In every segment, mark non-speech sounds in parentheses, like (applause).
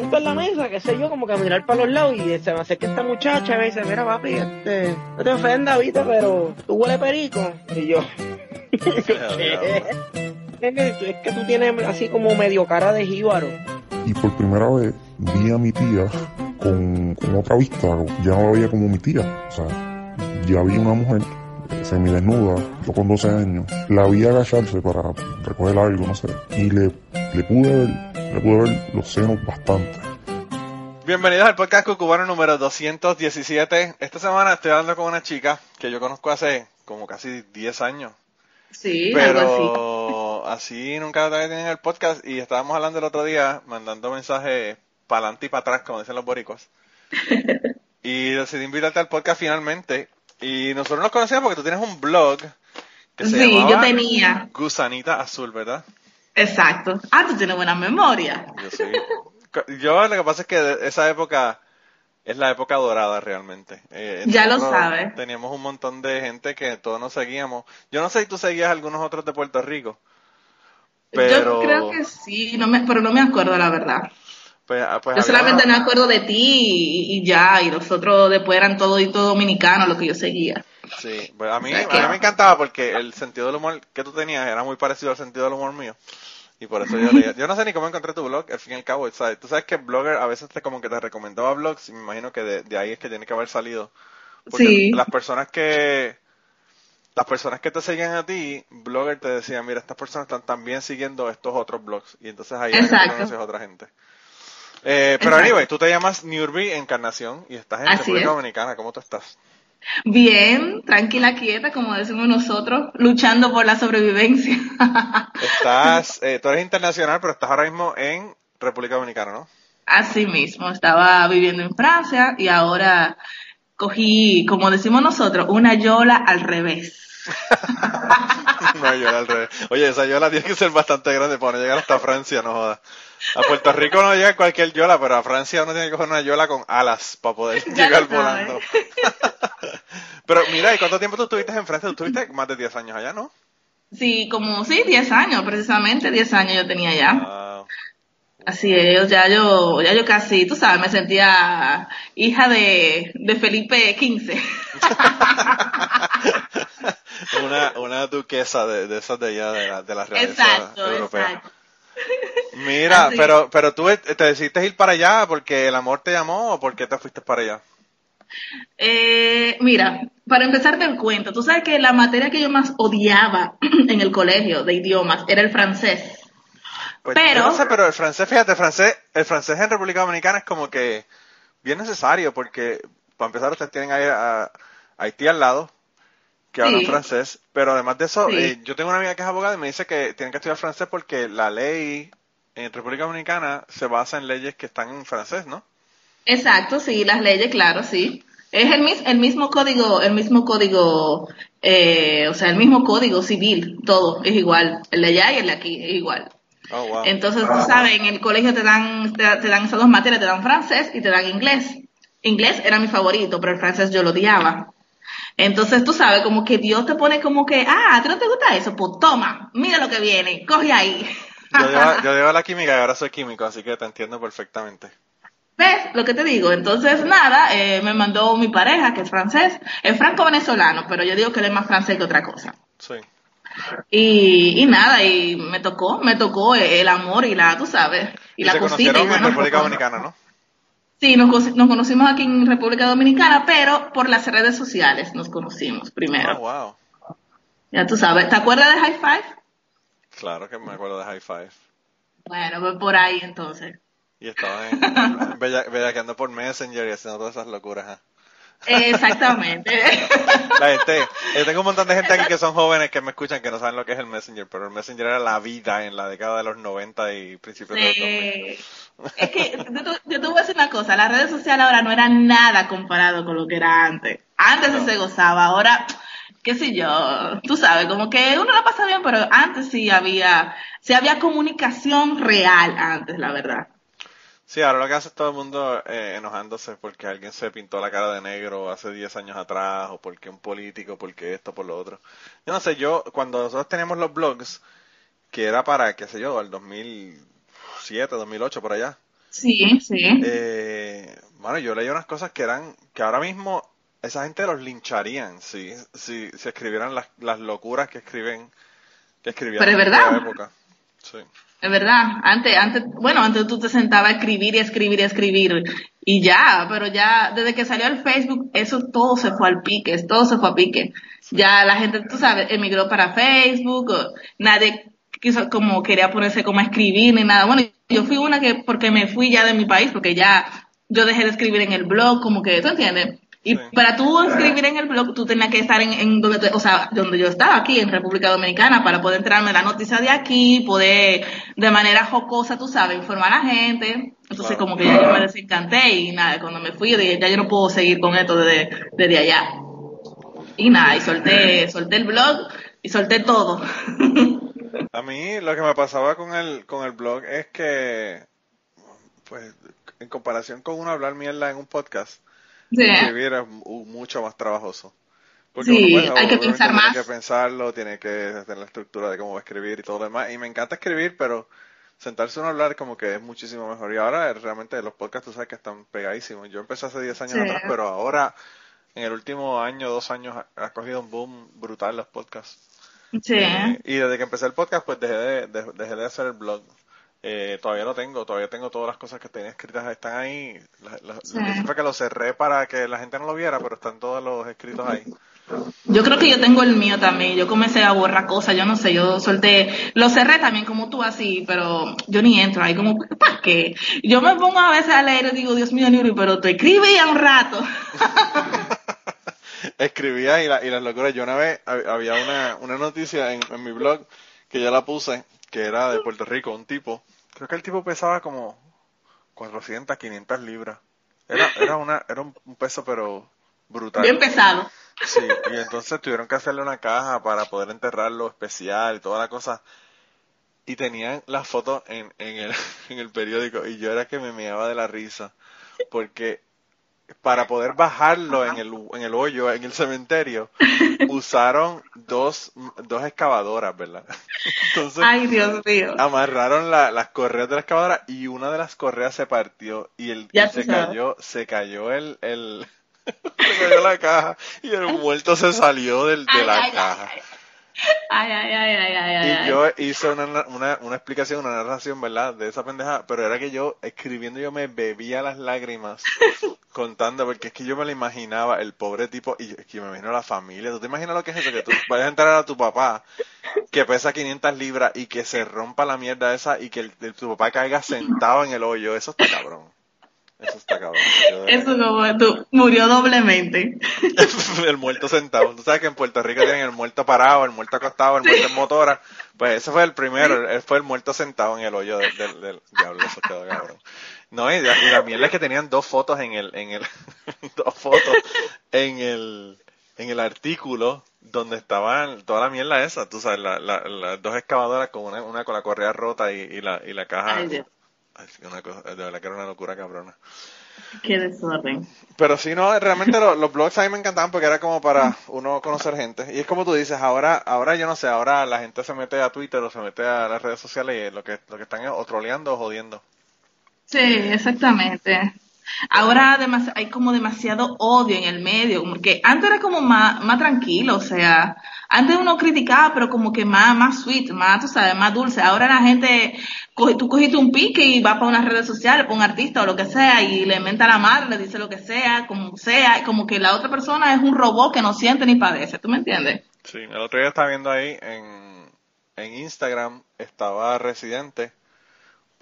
siento en la mesa, qué sé yo, como mirar para los lados y se me acerca esta muchacha y me dice, mira papi, este, no te ofendas, viste, pero tú huele perico. Y yo. (laughs) Es que tú tienes así como medio cara de jíbaro. Y por primera vez vi a mi tía con, con otra vista, ya no la veía como mi tía. O sea, ya vi una mujer semidesnuda, yo con 12 años, la vi agacharse para recoger algo, no sé, y le, le pude ver, le pude ver los senos bastante. Bienvenidos al podcast cubano número 217. Esta semana estoy hablando con una chica que yo conozco hace como casi 10 años. Sí, Pero algo así nunca la tenía en el podcast y estábamos hablando el otro día, mandando mensajes para adelante y para atrás, como dicen los boricos. (laughs) y decidí invitarte al podcast finalmente. Y nosotros nos conocíamos porque tú tienes un blog que se Sí, llamaba yo tenía. Gusanita Azul, ¿verdad? Exacto. Ah, tú tienes buena memoria. Yo sí. Yo lo que pasa es que esa época es la época dorada realmente. Eh, Ya lo sabes. Teníamos un montón de gente que todos nos seguíamos. Yo no sé si tú seguías algunos otros de Puerto Rico. Pero, Yo creo que sí, no me, pero no me acuerdo la verdad. pues, ah, pues Yo solamente me acuerdo de ti y, y ya, y los otros después eran todo y todo dominicano lo que yo seguía. Sí, pues a mí, O sea a mí me encantaba porque el sentido del humor que tú tenías era muy parecido al sentido del humor mío. Y por eso yo leía. (laughs) Yo no sé ni cómo encontré tu blog, al fin y al cabo. ¿sabes? Tú sabes que Blogger a veces te como que te recomendaba blogs y me imagino que de, de ahí es que tiene que haber salido. Porque Sí. las personas que las personas que te seguían a ti, Blogger te decía, mira, estas personas están también siguiendo estos otros blogs. Y entonces ahí conoces a otra gente. Eh, pero Exacto. anyway, tú te llamas Newbie Encarnación y estás en Así República es. Dominicana. ¿Cómo tú estás? Bien, tranquila, quieta, como decimos nosotros, luchando por la sobrevivencia. (laughs) Estás, eh, tú eres internacional, pero estás ahora mismo en República Dominicana, ¿no? Así mismo, estaba viviendo en Francia y ahora cogí, como decimos nosotros, una yola al revés. (laughs) No, yola al revés. Oye, esa yola tiene que ser bastante grande para no llegar hasta Francia, no jodas. A Puerto Rico no llega cualquier yola, pero a Francia uno tiene que coger una yola con alas para poder (laughs) Ya llegar volando. (laughs) pero mira, ¿y cuánto tiempo tú estuviste en Francia? Tú estuviste más de 10 años allá, ¿no? Sí, como, sí, 10 años, precisamente 10 años yo tenía ya. Ah, Así es, ya yo, ya yo casi, tú sabes, me sentía hija de, de Felipe XV. (laughs) una, una duquesa de, de esas de allá, de la, de la realeza exacto, europea. exacto. Mira, Así. pero, pero tú te decidiste ir para allá porque el amor te llamó o porque te fuiste para allá. Eh, mira, para empezar el cuento, tú sabes que la materia que yo más odiaba (clears throat) en el colegio de idiomas era el francés. Pues, Pero- no sé, pero el francés, fíjate, el francés, el francés en República Dominicana es como que bien necesario porque, para empezar, ustedes tienen ahí a, a Haití al lado, que hablan Sí. francés, pero además de eso, Sí. eh, yo tengo una amiga que es abogada y me dice que tienen que estudiar francés porque la ley en República Dominicana se basa en leyes que están en francés, ¿no? Exacto, sí, las leyes, claro, sí. Es el, mis- el mismo código, el mismo código, eh, o sea, el mismo código civil, todo es igual. El de allá y el de aquí es igual. Oh, wow. Entonces, tú sabes, en el colegio te dan, te, te dan esas dos materias, te dan francés y te dan inglés. Inglés era mi favorito, pero el francés yo lo odiaba. Entonces, tú sabes, como que Dios te pone como que, ah, ¿a ti no te gusta eso? Pues toma, mira lo que viene, coge ahí. Yo llevo, yo llevo la (laughs) química y ahora soy químico, así que te entiendo perfectamente. ¿Ves lo que te digo? Entonces, nada, eh, me mandó mi pareja, que es francés, es franco-venezolano, pero yo digo que él es más francés que otra cosa. Sí. Y, y nada, y me tocó, me tocó el amor y la, tú sabes, y, Y la se cosita. conocieron y en República Dominicana, ¿no? Sí, nos, co- nos conocimos aquí en República Dominicana, pero por las redes sociales nos conocimos primero. Oh, wow. Ya tú sabes, ¿te acuerdas de High Five? Claro que me acuerdo de High Five. Bueno, pues por ahí entonces. Y estaba en, bella- (laughs) bellaqueando por Messenger y haciendo todas esas locuras. Eh, Exactamente. (laughs) La gente, yo tengo un montón de gente aquí que son jóvenes que me escuchan que no saben lo que es el Messenger, pero el Messenger era la vida en la década de los 90 y principios de los 2000. Es que yo, te- yo te voy a decir una cosa, las redes sociales ahora no eran nada comparado con lo que era antes. Antes se gozaba, ahora, qué sé yo, tú sabes, como que uno la pasa bien, pero antes sí había, sí había comunicación real antes, la verdad. Sí, ahora lo que hace es todo el mundo eh, enojándose porque alguien se pintó la cara de negro hace 10 años atrás, o porque un político, porque esto, por lo otro. Yo no sé, yo, cuando nosotros teníamos los blogs, que era para, qué sé yo, el 2007, 2008, por allá, Sí, sí. Eh, bueno, yo leí unas cosas que eran, que ahora mismo esa gente los lincharían si, si, si escribieran las, las locuras que escriben, que escribían Pero es en verdad. aquella época. Sí. Es verdad, antes, antes, bueno, antes tú te sentabas a escribir y escribir y escribir y ya, pero ya desde que salió el Facebook, eso todo se fue al pique, todo se fue a pique. Ya la gente, tú sabes, emigró para Facebook, nadie quiso como quería ponerse como a escribir ni nada. Bueno, yo fui una que porque me fui ya de mi país, porque ya yo dejé de escribir en el blog, como que, ¿tú entiendes? Y Sí. para tú escribir en el blog, tú tenías que estar en, en donde, te- o sea, donde yo estaba aquí, en República Dominicana, para poder enterarme de la noticia de aquí, poder de manera jocosa, tú sabes, informar a la gente. Entonces, Claro. como que ya yo me desencanté y nada, cuando me fui, yo dije, ya yo no puedo seguir con esto desde, desde allá. Y nada, y solté, solté el blog y solté todo. (laughs) A mí lo que me pasaba con el, con el blog es que, pues, en comparación con uno hablar mierda en un podcast, Sí. escribir es mu- mucho más trabajoso. Porque Sí, uno, pues, hay que pensar tiene más. que pensarlo, tiene que tener la estructura de cómo va a escribir y todo lo demás. Y me encanta escribir, pero sentarse uno a hablar como que es muchísimo mejor. Y ahora eh, realmente los podcasts tú sabes que están pegadísimos. Yo empecé hace 10 años Sí. atrás, pero ahora, en el último año, dos años, ha, ha cogido un boom brutal los podcasts. Sí. Eh, y desde que empecé el podcast, pues dejé de, de- dejé de hacer el blog. Eh, todavía lo tengo, todavía tengo todas las cosas que tenía escritas, están ahí. La- la- Sí. Lo que hice fue que lo cerré para que la gente no lo viera, pero están todos los escritos ahí. Yo creo que yo tengo el mío también. Yo comencé a borrar cosas, yo no sé, yo solté, lo cerré también como tú así, pero yo ni entro ahí como, ¿para qué? Yo me pongo a veces a leer y digo, Dios mío, Nuri, pero te escribía un rato. (laughs) Escribía y, la- y las locuras. Yo una vez hab- había una, una noticia en, en mi blog que ya la puse, que era de Puerto Rico, un tipo. Creo que el tipo pesaba como 400, 500 libras. Era, era, una, era un un peso, pero brutal. Bien pesado. Sí, y entonces tuvieron que hacerle una caja para poder enterrarlo especial y toda la cosa. Y tenían las fotos en, en, el, (laughs) en el periódico y yo era que me meaba de la risa. Porque para poder bajarlo en el, en el hoyo, en el cementerio, (laughs) usaron dos, dos excavadoras, ¿verdad? (laughs) Entonces Ay, Dios mío. amarraron la- las correas de la excavadora y una de las correas se partió y, el, y se cayó, se cayó el, el (laughs) se cayó la caja y el muerto se salió del, de Ay, la ay, caja. Ay, ay, ay, ay, ay, ay. Y yo hice una, una, una explicación, una narración, ¿verdad? De esa pendeja, pero era que yo, escribiendo, yo me bebía las lágrimas contando, porque es que yo me lo imaginaba, el pobre tipo, y es que me imagino la familia. ¿Tú te imaginas lo que es eso? Que tú vayas a entrar a tu papá, que pesa 500 libras, y que se rompa la mierda esa, y que el, el- tu papá caiga sentado en el hoyo. Eso está cabrón. Eso está cabrón. Yo Eso como tú, murió doblemente. (laughs) el muerto sentado. Tú sabes que en Puerto Rico tienen el muerto parado, el muerto acostado, el muerto en motora. Pues ese fue el primero, él fue el muerto sentado en el hoyo del, del, del diablo, eso quedó cabrón. No, y, la- y la mierda es que tenían dos fotos en el, en el, (laughs) dos fotos en el, en el artículo donde estaban toda la mierda esa, tú sabes, la- la- las dos excavadoras con una, una con la correa rota y, y la, y la caja. Ay, Dios. Ay, sí, una cosa, de verdad que era una locura cabrona. Qué desorden. Pero sí, no, realmente lo- los blogs a mí me encantaban porque era como para uno conocer gente. Y es como tú dices, ahora, ahora yo no sé, ahora la gente se mete a Twitter o se mete a las redes sociales y lo que, lo que están es o troleando o jodiendo. Sí, exactamente. Ahora demas- hay como demasiado odio en el medio, como que antes era como más, más tranquilo, o sea, antes uno criticaba, pero como que más, más sweet, más, tú sabes, más dulce. Ahora la gente, coge, tú cogiste un pique y va para unas redes sociales, para un artista o lo que sea, y le inventa la madre, le dice lo que sea, como sea, y como que la otra persona es un robot que no siente ni padece, ¿tú me entiendes? Sí, el otro día estaba viendo ahí en, en Instagram, estaba Residente,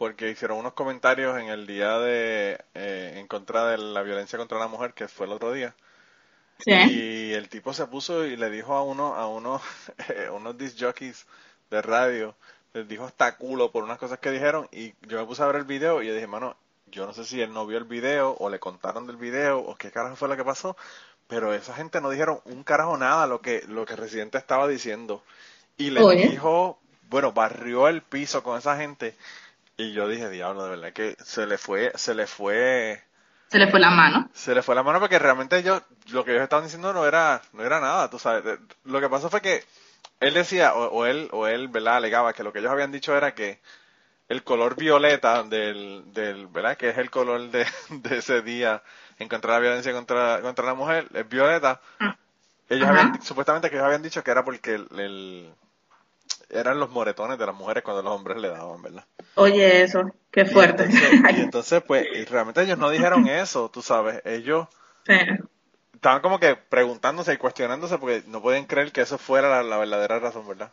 porque hicieron unos comentarios en el día de, eh, en contra de la violencia contra la mujer, que fue el otro día. Sí. Y el tipo se puso y le dijo a uno, a uno, (laughs) eh, unos disc jockeys de radio, les dijo hasta culo por unas cosas que dijeron y yo me puse a ver el video y yo dije, mano, yo no sé si él no vio el video o le contaron del video o qué carajo fue lo que pasó, pero esa gente no dijeron un carajo nada lo que, lo que Residente estaba diciendo. Y le dijo, bueno, barrió el piso con esa gente y yo dije, diablo, de verdad que se le fue, se le fue, Se le fue la mano. se le fue la mano porque realmente yo lo que ellos estaban diciendo no era no era nada tú sabes lo que pasó fue que él decía o, o él o él verdad alegaba que lo que ellos habían dicho era que el color violeta del, del, ¿verdad? Que es el color de, (laughs) de ese día en contra de la violencia contra, contra la mujer, es violeta. Ah. Ellos Ajá. habían, supuestamente que ellos habían dicho que era porque el, el- eran los moretones de las mujeres cuando los hombres le daban, ¿verdad? Oye, eso, qué fuerte. Y entonces, (laughs) y entonces, pues, y realmente ellos no dijeron eso, tú sabes, ellos Sí. estaban como que preguntándose y cuestionándose porque no pueden creer que eso fuera la, la verdadera razón, ¿verdad?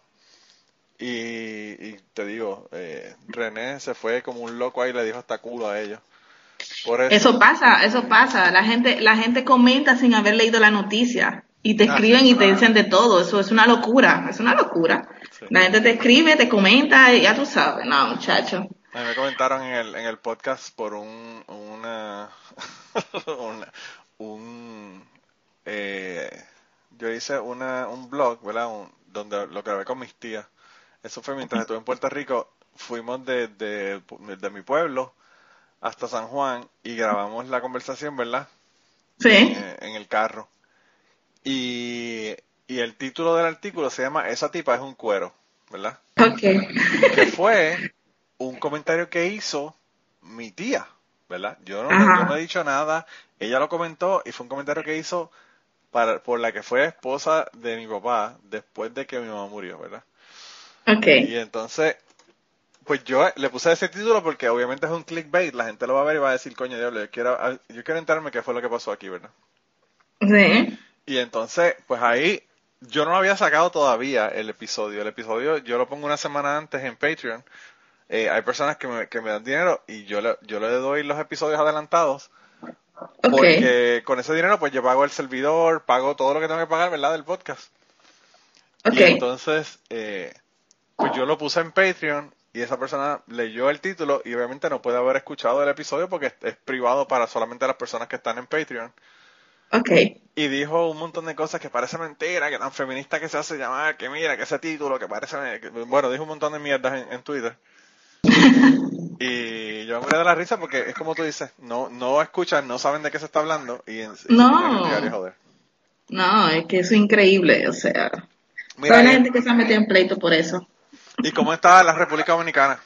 Y, y te digo, eh, René se fue como un loco ahí y le dijo hasta culo a ellos. Por eso, Eso pasa, eso pasa. La gente, la gente comenta sin haber leído la noticia y te Ah, escriben y te dicen de todo. Eso es una locura, es una locura. Sí. La gente te escribe, te comenta y ya tú sabes. No, muchacho. a mí me comentaron en el, en el podcast por un, una, (laughs) una- un, eh, yo hice una, un blog, ¿verdad? Un- donde lo grabé con mis tías. Eso fue mientras estuve en Puerto Rico. Fuimos de, de, de mi pueblo hasta San Juan y grabamos la conversación, ¿verdad? Sí. Eh, en el carro. Y, y el título del artículo se llama Esa tipa es un cuero, ¿verdad? Ok. que fue un comentario que hizo mi tía, ¿verdad? Yo no, Ajá. yo no he dicho nada, ella lo comentó y fue un comentario que hizo para, por la que fue esposa de mi papá después de que mi mamá murió, ¿verdad? Ok. Y entonces, pues yo le puse ese título porque obviamente es un clickbait, la gente lo va a ver y va a decir, coño, diablo, yo quiero, yo quiero enterarme qué fue lo que pasó aquí, ¿verdad? Sí. Y entonces, pues ahí yo no había sacado todavía el episodio. El episodio yo lo pongo una semana antes en Patreon. Eh, hay personas que me, que me dan dinero y yo le, yo le doy los episodios adelantados porque con ese dinero pues yo pago el servidor, pago todo lo que tengo que pagar, ¿verdad? Del podcast. Y entonces, eh, pues yo lo puse en Patreon y esa persona leyó el título y obviamente no puede haber escuchado el episodio porque es, es privado para solamente las personas que están en Patreon. Ok. Y dijo un montón de cosas que parece mentira, que tan feminista que se hace llamar, que mira, que ese título, que parece... que- bueno, dijo un montón de mierdas en, en Twitter. (laughs) Y yo me morí de la risa porque es como tú dices, no no escuchan, no saben de qué se está hablando y, en, No. joder. No, es que eso es increíble. O sea, Mira, toda la gente que se ha metido en pleito por eso. ¿y cómo está la República Dominicana?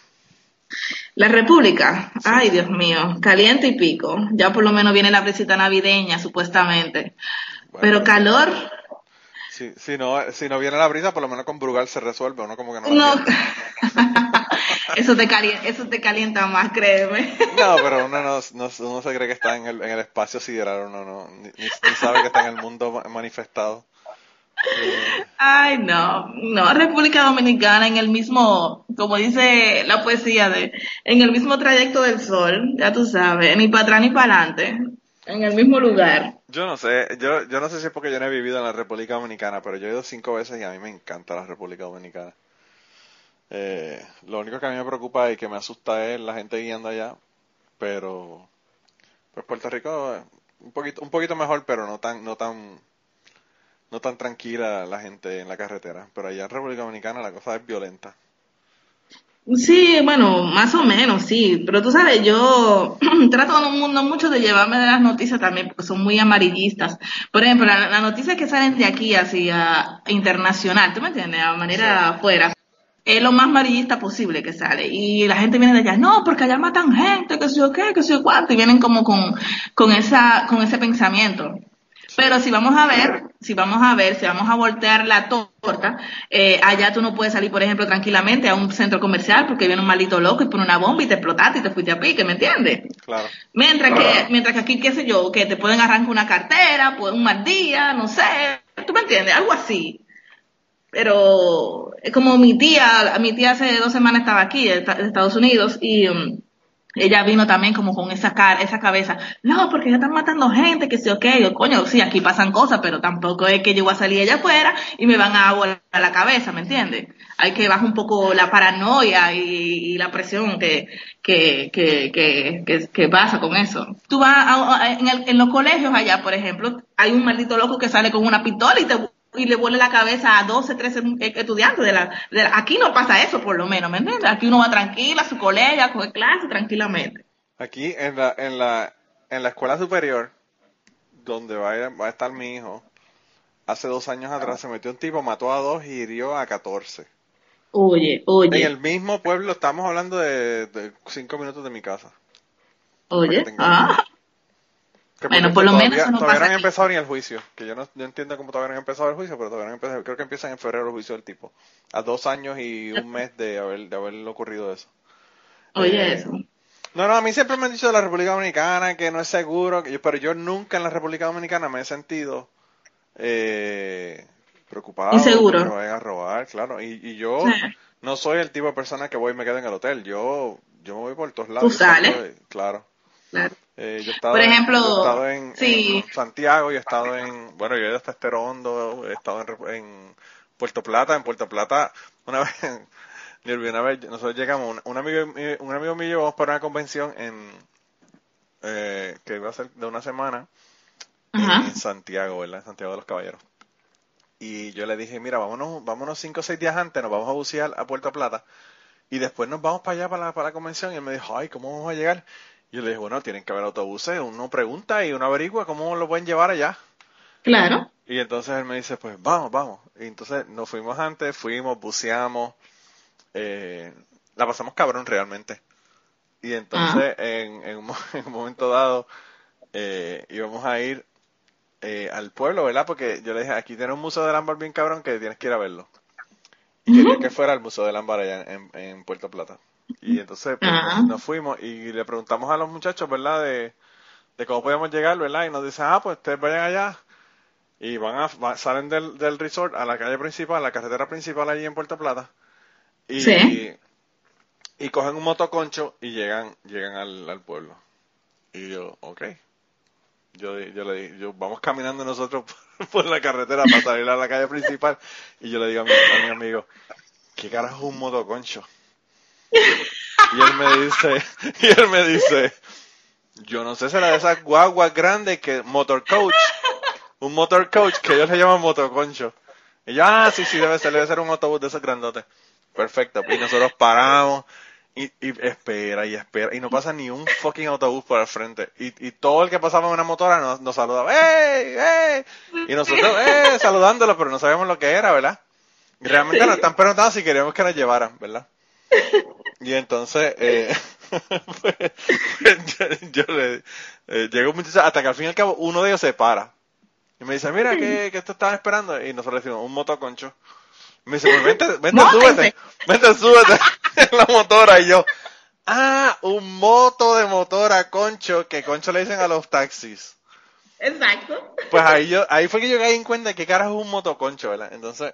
La República, ay Dios mío, caliente y pico. Ya por lo menos viene la brisita navideña, supuestamente. Bueno, Pero calor, Si, si, no, si no viene la brisa, por lo menos con Brugal se resuelve, uno como que no no. (laughs) eso, te calienta, eso te calienta más, créeme. No, pero uno no, no- uno se cree que está en el, en el espacio sideral, uno no, ni, sabe que está en el mundo ma- manifestado. Ay, no, no, República Dominicana en el mismo, como dice la poesía de, en el mismo trayecto del sol, ya tú sabes, ni para atrás ni para adelante, en el mismo lugar. Yo no sé, yo, yo no sé si es porque yo no he vivido en la República Dominicana, pero yo he ido cinco veces y a mí me encanta la República Dominicana. Eh, lo único que a mí me preocupa y que me asusta es la gente guiando allá, pero pues Puerto Rico eh, un poquito un poquito mejor, pero no tan no tan no tan tranquila la gente en la carretera, pero allá en República Dominicana la cosa es violenta. Sí, bueno, más o menos, sí, pero tú sabes, yo (clears throat) trato no, no mucho de llevarme de las noticias también porque son muy amarillistas. Por ejemplo, la- las noticias que salen de aquí hacia internacional, ¿tú me entiendes? A manera afuera, es lo más amarillista posible que sale. Y la gente viene de allá, no, porque allá matan gente, que sé yo qué, que sé yo cuánto, y vienen como con, con esa, con ese pensamiento. Pero si vamos a ver, si vamos a ver, si vamos a voltear la torta, eh, allá tú no puedes salir, por ejemplo, tranquilamente a un centro comercial porque viene un maldito loco y pone una bomba y te explotaste y te fuiste a pique, ¿me entiendes? Claro. Mientras que, mientras que aquí, qué sé yo, que te pueden arrancar una cartera, pues un mal día, no sé, ¿tú me entiendes? Algo así. Pero es como mi tía, mi tía hace dos semanas estaba aquí, de Estados Unidos, y um, ella vino también como con esa cara, esa cabeza, no, porque ya están matando gente, que sí, ok, yo, coño, sí, aquí pasan cosas, pero tampoco es que yo voy a salir allá afuera y me van a volar la cabeza, ¿me entiendes? Hay que bajar un poco la paranoia y, la presión que, que, que, que, que, pasa con eso. Tú vas a- a- en, el- en los colegios allá, por ejemplo, hay un maldito loco que sale con una pistola y te y le vuela la cabeza a 12, 13 estudiantes de la, de la- aquí no pasa eso por lo menos, ¿me entiendes? Aquí uno va tranquila a su colegio, a coger clase tranquilamente. Aquí en la, en la, en la escuela superior, donde va a, ir- va a estar mi hijo, hace dos años atrás se metió un tipo, mató a dos y hirió a 14. Oye, oye. En el mismo pueblo, estamos hablando de, de cinco minutos de mi casa. Oye, ah, Que Bueno, por lo todavía, menos eso no todavía pasa no han aquí. empezado ni el juicio. Que yo no, no entiendo cómo todavía no han empezado el juicio, pero todavía no han empezado. Creo que empiezan en febrero el juicio del tipo. A dos años y un mes de haber, de haber ocurrido eso. oye Eh, eso. No, no, a mí siempre me han dicho de la República Dominicana que no es seguro, que yo- pero yo nunca en la República Dominicana me he sentido eh, preocupado Inseguro. que me vayan a robar, claro. Y, y yo Sí. no soy el tipo de persona que voy y me quedo en el hotel. Yo yo me voy por todos lados. Tú Yo sales. claro. Claro. Eh, yo he estado Por en- ejemplo, yo he estado en, sí. en Santiago, yo he estado en, bueno, yo he ido hasta Estero Hondo, he estado en, en Puerto Plata, en Puerto Plata, una (laughs) vez, una vez, nosotros llegamos, un, un amigo, mío- un amigo mío vamos para una convención en, eh, que iba a ser de una semana, en Santiago, ¿verdad? En Santiago de los Caballeros. Y yo le dije, mira, vámonos, vámonos cinco o seis días antes, nos vamos a bucear a Puerto Plata y después nos vamos para allá para la, para la convención. Y él me dijo, ay, ¿cómo vamos a llegar? Y yo le dije, bueno, tienen que haber autobuses, uno pregunta y uno averigua cómo lo pueden llevar allá. Claro. Y entonces él me dice, pues vamos, vamos. Y entonces nos fuimos antes, fuimos, buceamos, eh, la pasamos cabrón realmente. Y entonces en, en un, (laughs) en un momento dado eh, íbamos a ir eh, al pueblo, ¿verdad? Porque yo le dije, aquí tiene un museo del ámbar bien cabrón que tienes que ir a verlo. Y quería que fuera el museo del ámbar allá en, en Puerto Plata. Y entonces pues, nos, nos fuimos y le preguntamos a los muchachos, ¿verdad? De, de cómo podíamos llegar, ¿verdad? Y nos dicen, ah, pues ustedes vayan allá y van a va- salen del, del resort a la calle principal, a la carretera principal allí en Puerto Plata y, Sí. y cogen un motoconcho y llegan llegan al, al pueblo y yo ok yo, yo le di- yo vamos caminando nosotros por, (laughs) por la carretera para salir a la calle principal y yo le digo a mi, a mi amigo qué carajo es un motoconcho y él me dice (laughs) y él me dice yo no sé será de esas guaguas grandes que motor coach un motor coach que ellos le llaman motoconcho. Y yo, ah, sí, sí, debe ser, debe ser un autobús de esos grandotes. Perfecto. Y nosotros paramos y, y espera y espera. Y no pasa ni un fucking autobús por el frente. Y, y todo el que pasaba en una motora nos, nos saludaba, ¡Ey! ¡Ey! Y nosotros, ¡eh! Saludándolo, pero no sabíamos lo que era, ¿verdad? Y realmente nos están preguntando si queríamos que nos llevaran, ¿verdad? Y entonces, eh, (laughs) pues, yo, yo le, eh, llegó un muchacho, hasta que al fin y al cabo uno de ellos se para. Y me dice, mira, ¿qué, qué esto estaban esperando? Y nosotros le decimos, un motoconcho. Y me dice, pues vente, vente, súbete, vente, súbete (laughs) en la motora. Y yo, ah, un moto de motora, concho, que concho le dicen a los taxis. Exacto. Pues ahí yo, ahí fue que yo caí en cuenta de qué carajo es un motoconcho, ¿verdad? Entonces,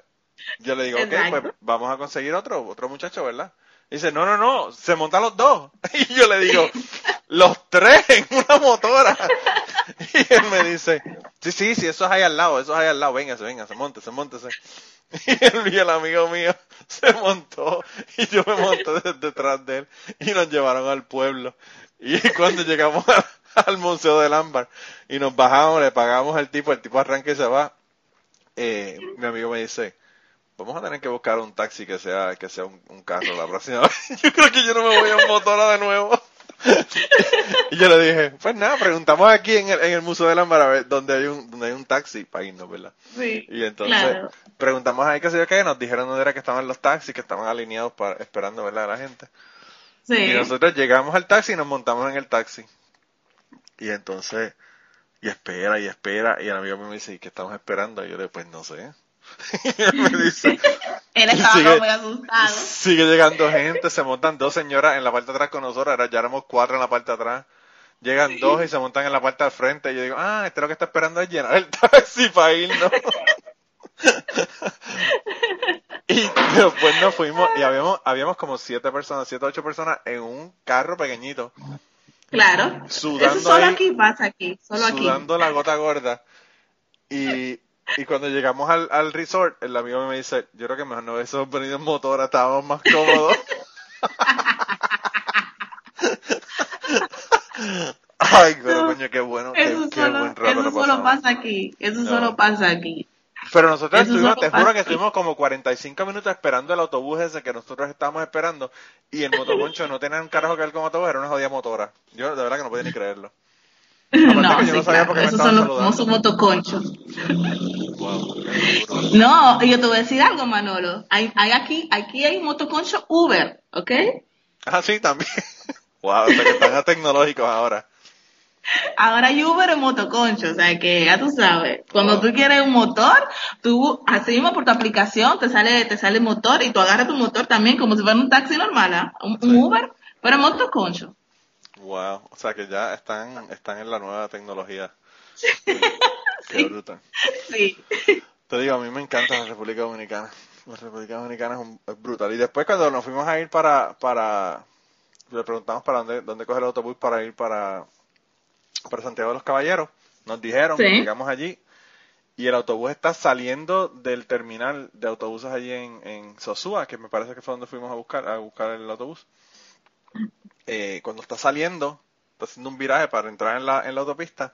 yo le digo, ok, Exacto. pues vamos a conseguir otro, otro muchacho, ¿verdad? Y dice, no, no, no, se montan los dos. (laughs) Y yo le digo, los tres en una motora. (laughs) Y él me dice, sí, sí, sí, eso es ahí al lado, eso es ahí al lado, véngase, véngase, montese, montese. (laughs) Y él y el amigo mío se montó y yo me monté de- detrás de él y nos llevaron al pueblo. Y cuando llegamos al, al Museo del Ámbar y nos bajamos, le pagamos al tipo, el tipo arranca y se va, eh, mi amigo me dice, vamos a tener que buscar un taxi que sea que sea un, un carro la próxima (laughs) vez. Yo creo que yo no me voy en motora de nuevo. (laughs) y yo le dije, pues nada, preguntamos aquí en el, en el Museo del Ámbar a ver dónde hay un, donde hay un taxi para irnos, ¿verdad? Sí. Y entonces Claro. preguntamos ahí qué sé yo qué, nos dijeron dónde era que estaban los taxis, que estaban alineados para esperando ¿verdad? a la gente. Sí. Y nosotros llegamos al taxi y nos montamos en el taxi. Y entonces, y espera y espera, y el amigo me dice, ¿y qué estamos esperando? Y yo le pues no sé. (laughs) me dice, Él estaba Sigue- muy asustado. sigue llegando gente, se montan dos señoras en la parte de atrás con nosotros, ahora ya éramos cuatro en la parte de atrás. Llegan dos y se montan en la parte al frente. Y yo digo, ah, este lo que está esperando es llenar el taxi para irnos. (laughs) y después nos fuimos y habíamos, habíamos como siete personas, siete ocho personas en un carro pequeñito, Claro. Sudando Eso solo ahí. aquí pasa aquí. Solo aquí. sudando la gota gorda. Y, y cuando llegamos al, al resort, el amigo me dice, yo creo que mejor no hubiésemos venido en motora, estábamos más cómodos. (laughs) Ay, pero No, coño, qué bueno, qué, Eso qué solo, buen rato eso lo solo pasa aquí. Eso No. solo pasa aquí. Pero nosotros Eso estuvimos, te juro que estuvimos como 45 minutos esperando el autobús ese que nosotros estábamos esperando y el motoconcho no tenía un carajo que ver con autobús, era una jodida motora. Yo de verdad que no podía ni creerlo. No, sí, claro. Esos son los famosos motoconchos. no, yo te voy a decir algo, Manolo. Hay, hay aquí, aquí hay motoconcho Uber, ¿ok? Ah, sí, también. (laughs) wow, o sea que están tecnológicos ahora. Ahora hay Uber en motoconcho, o sea que ya tú sabes, cuando tú quieres un motor, tú así mismo por tu aplicación te sale, te sale el motor y tú agarras tu motor también como si fuera un taxi normal, ¿ah? un, Uber, pero en motoconcho. Wow, o sea que ya están, están en la nueva tecnología. Qué brutal. Sí. Te digo, a mí me encanta la República Dominicana. La República Dominicana es, brutal. Y después cuando nos fuimos a ir para, para, le preguntamos para dónde, dónde coger el autobús para ir para, para Santiago de los Caballeros, nos dijeron, llegamos allí y el autobús está saliendo del terminal de autobuses allí en, en Sosúa, que me parece que fue donde fuimos a buscar, a buscar el autobús. Eh, cuando está saliendo, está haciendo un viraje para entrar en la, en la autopista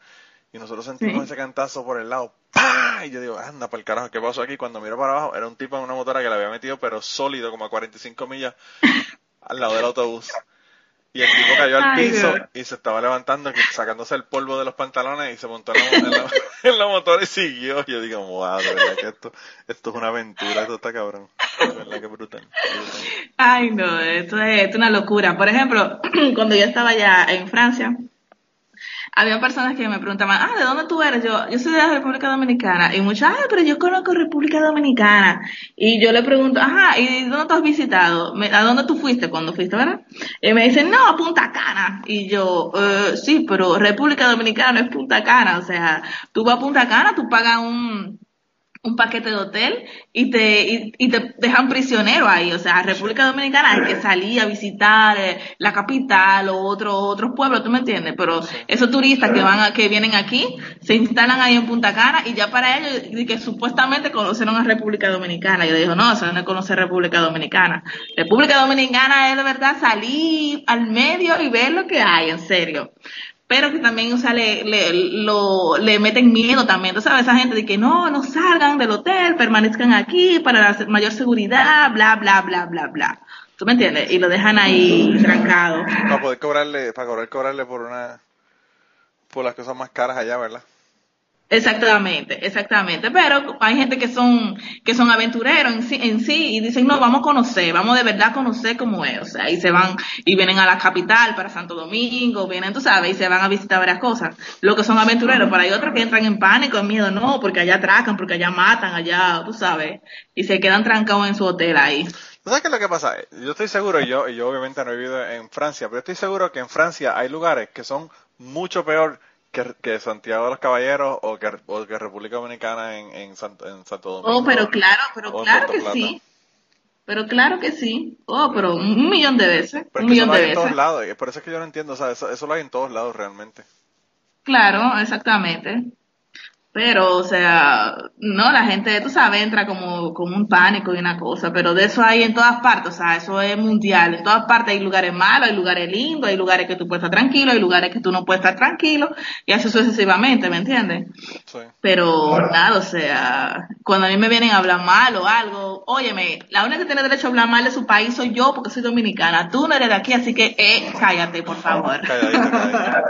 y nosotros sentimos ese cantazo por el lado. ¡Pah! Y yo digo, anda para el carajo, ¿qué pasó aquí? Cuando miro para abajo, era un tipo en una motora que le había metido, pero sólido, como a 45 millas, al lado del autobús. Y el tipo cayó al piso y se estaba levantando, sacándose el polvo de los pantalones y se montó en la, en la, (laughs) motora y siguió. Y yo digo, wow, de verdad que esto, esto es una aventura, esto está cabrón. De verdad que brutal. Ay, no, esto es, esto es una locura. Por ejemplo, (clears throat) cuando yo estaba ya en Francia, había personas que me preguntaban, ah, ¿de dónde tú eres? Yo, yo soy de la República Dominicana. Y muchas, ah, pero yo conozco República Dominicana. Y yo le pregunto, ajá, ¿y dónde tú has visitado? ¿A dónde tú fuiste cuando fuiste, verdad? Y me dicen, no, a Punta Cana. Y yo, eh, sí, pero República Dominicana no es Punta Cana. O sea, tú vas a Punta Cana, tú pagas un, un paquete de hotel y te, y, te dejan prisionero ahí. O sea, República Dominicana hay que salir a visitar eh, la capital o otro, otros pueblos, ¿tú me entiendes? Pero esos turistas que van a, que vienen aquí se instalan ahí en Punta Cana y ya para ellos, que supuestamente conocieron a República Dominicana. Yo digo, no, eso no es conocer República Dominicana. República Dominicana es de verdad salir al medio y ver lo que hay, en serio pero que también, o sea, le, le, lo, le meten miedo también. Tú sabes, esa gente de que no, no salgan del hotel, permanezcan aquí para mayor seguridad, bla, bla, bla, bla, bla. ¿Tú me entiendes? Y lo dejan ahí trancado. Para poder cobrarle, para poder cobrarle por una, por las cosas más caras allá, ¿verdad? Exactamente, exactamente. Pero hay gente que son, que son aventureros en sí, en sí y dicen, no, vamos a conocer, vamos de verdad a conocer cómo es. O sea, y se van y vienen a la capital para Santo Domingo, vienen, tú sabes, y se van a visitar varias cosas. Lo que son aventureros, pero hay otros que entran en pánico, en miedo, no, porque allá atracan, porque allá matan, allá, tú sabes, y se quedan trancados en su hotel ahí. ¿Sabes qué es lo que pasa? Yo estoy seguro, y yo, y yo obviamente no he vivido en Francia, pero estoy seguro que en Francia hay lugares que son mucho peor que, Santiago de los Caballeros o que, o que República Dominicana en, en, Santo, Domingo. Oh, pero claro, pero claro que sí. Pero claro que sí. Oh, pero un millón de veces. un millón de veces. en todos lados. Y por eso es que yo no entiendo. O sea, eso, eso lo hay en todos lados realmente. Claro, exactamente. Pero, o sea, no, la gente, tú sabes, entra como, como un pánico y una cosa, pero de eso hay en todas partes, o sea, eso es mundial. En todas partes hay lugares malos, hay lugares lindos, hay lugares que tú puedes estar tranquilo, hay lugares que tú no puedes estar tranquilo, y así sucesivamente, ¿me entiendes? Sí. Pero nada, o sea, cuando a mí me vienen a hablar mal o algo, óyeme, la única que tiene derecho a hablar mal de su país soy yo porque soy dominicana. Tú no eres de aquí, así que, eh, cállate, por favor.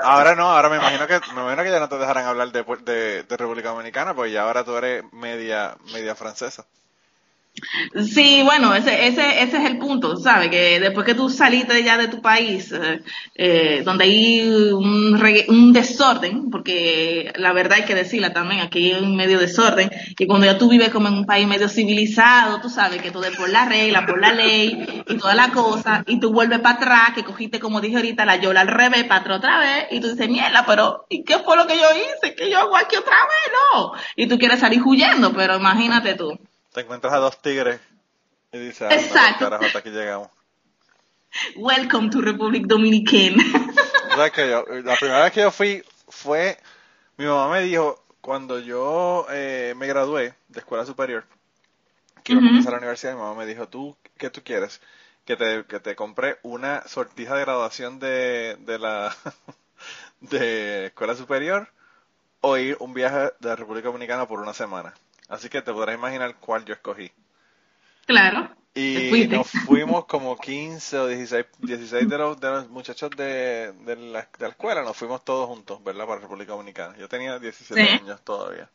Ahora no, ahora me imagino que, me imagino que ya no te dejarán hablar de, de, de Dominicana, pues ya ahora tú eres media, media francesa. Sí, bueno, ese, ese, ese es el punto, ¿sabes? Que después que tú saliste ya de tu país, eh, eh, donde hay un, desorden, porque la verdad hay que decirla también, aquí hay un medio desorden, y cuando ya tú vives como en un país medio civilizado, tú sabes que todo es por la regla, por la ley, y toda la cosa, y tú vuelves para atrás, que cogiste, como dije ahorita, la yola al revés, para atrás otra vez, y tú dices, mierda, pero, ¿y qué fue lo que yo hice? ¿Qué yo hago aquí otra vez? No. Y tú quieres salir huyendo, pero imagínate tú te encuentras a dos tigres y dices, ah, Exacto. carajo, hasta aquí llegamos. Welcome to Republic Dominican. (laughs) que yo, la primera vez que yo fui fue, mi mamá me dijo, cuando yo eh, me gradué de escuela superior, que iba a comenzar la universidad, mi mamá me dijo, ¿tú qué tú quieres? Que te, que te compré una sortija de graduación de, de la (laughs) de escuela superior o ir un viaje de la República Dominicana por una semana. Así que te podrás imaginar cuál yo escogí. Claro. Y nos fuimos como 15 o 16, 16 de, los, de los muchachos de, de, la, de la escuela, nos fuimos todos juntos, ¿verdad? Para República Dominicana. Yo tenía 17 años todavía.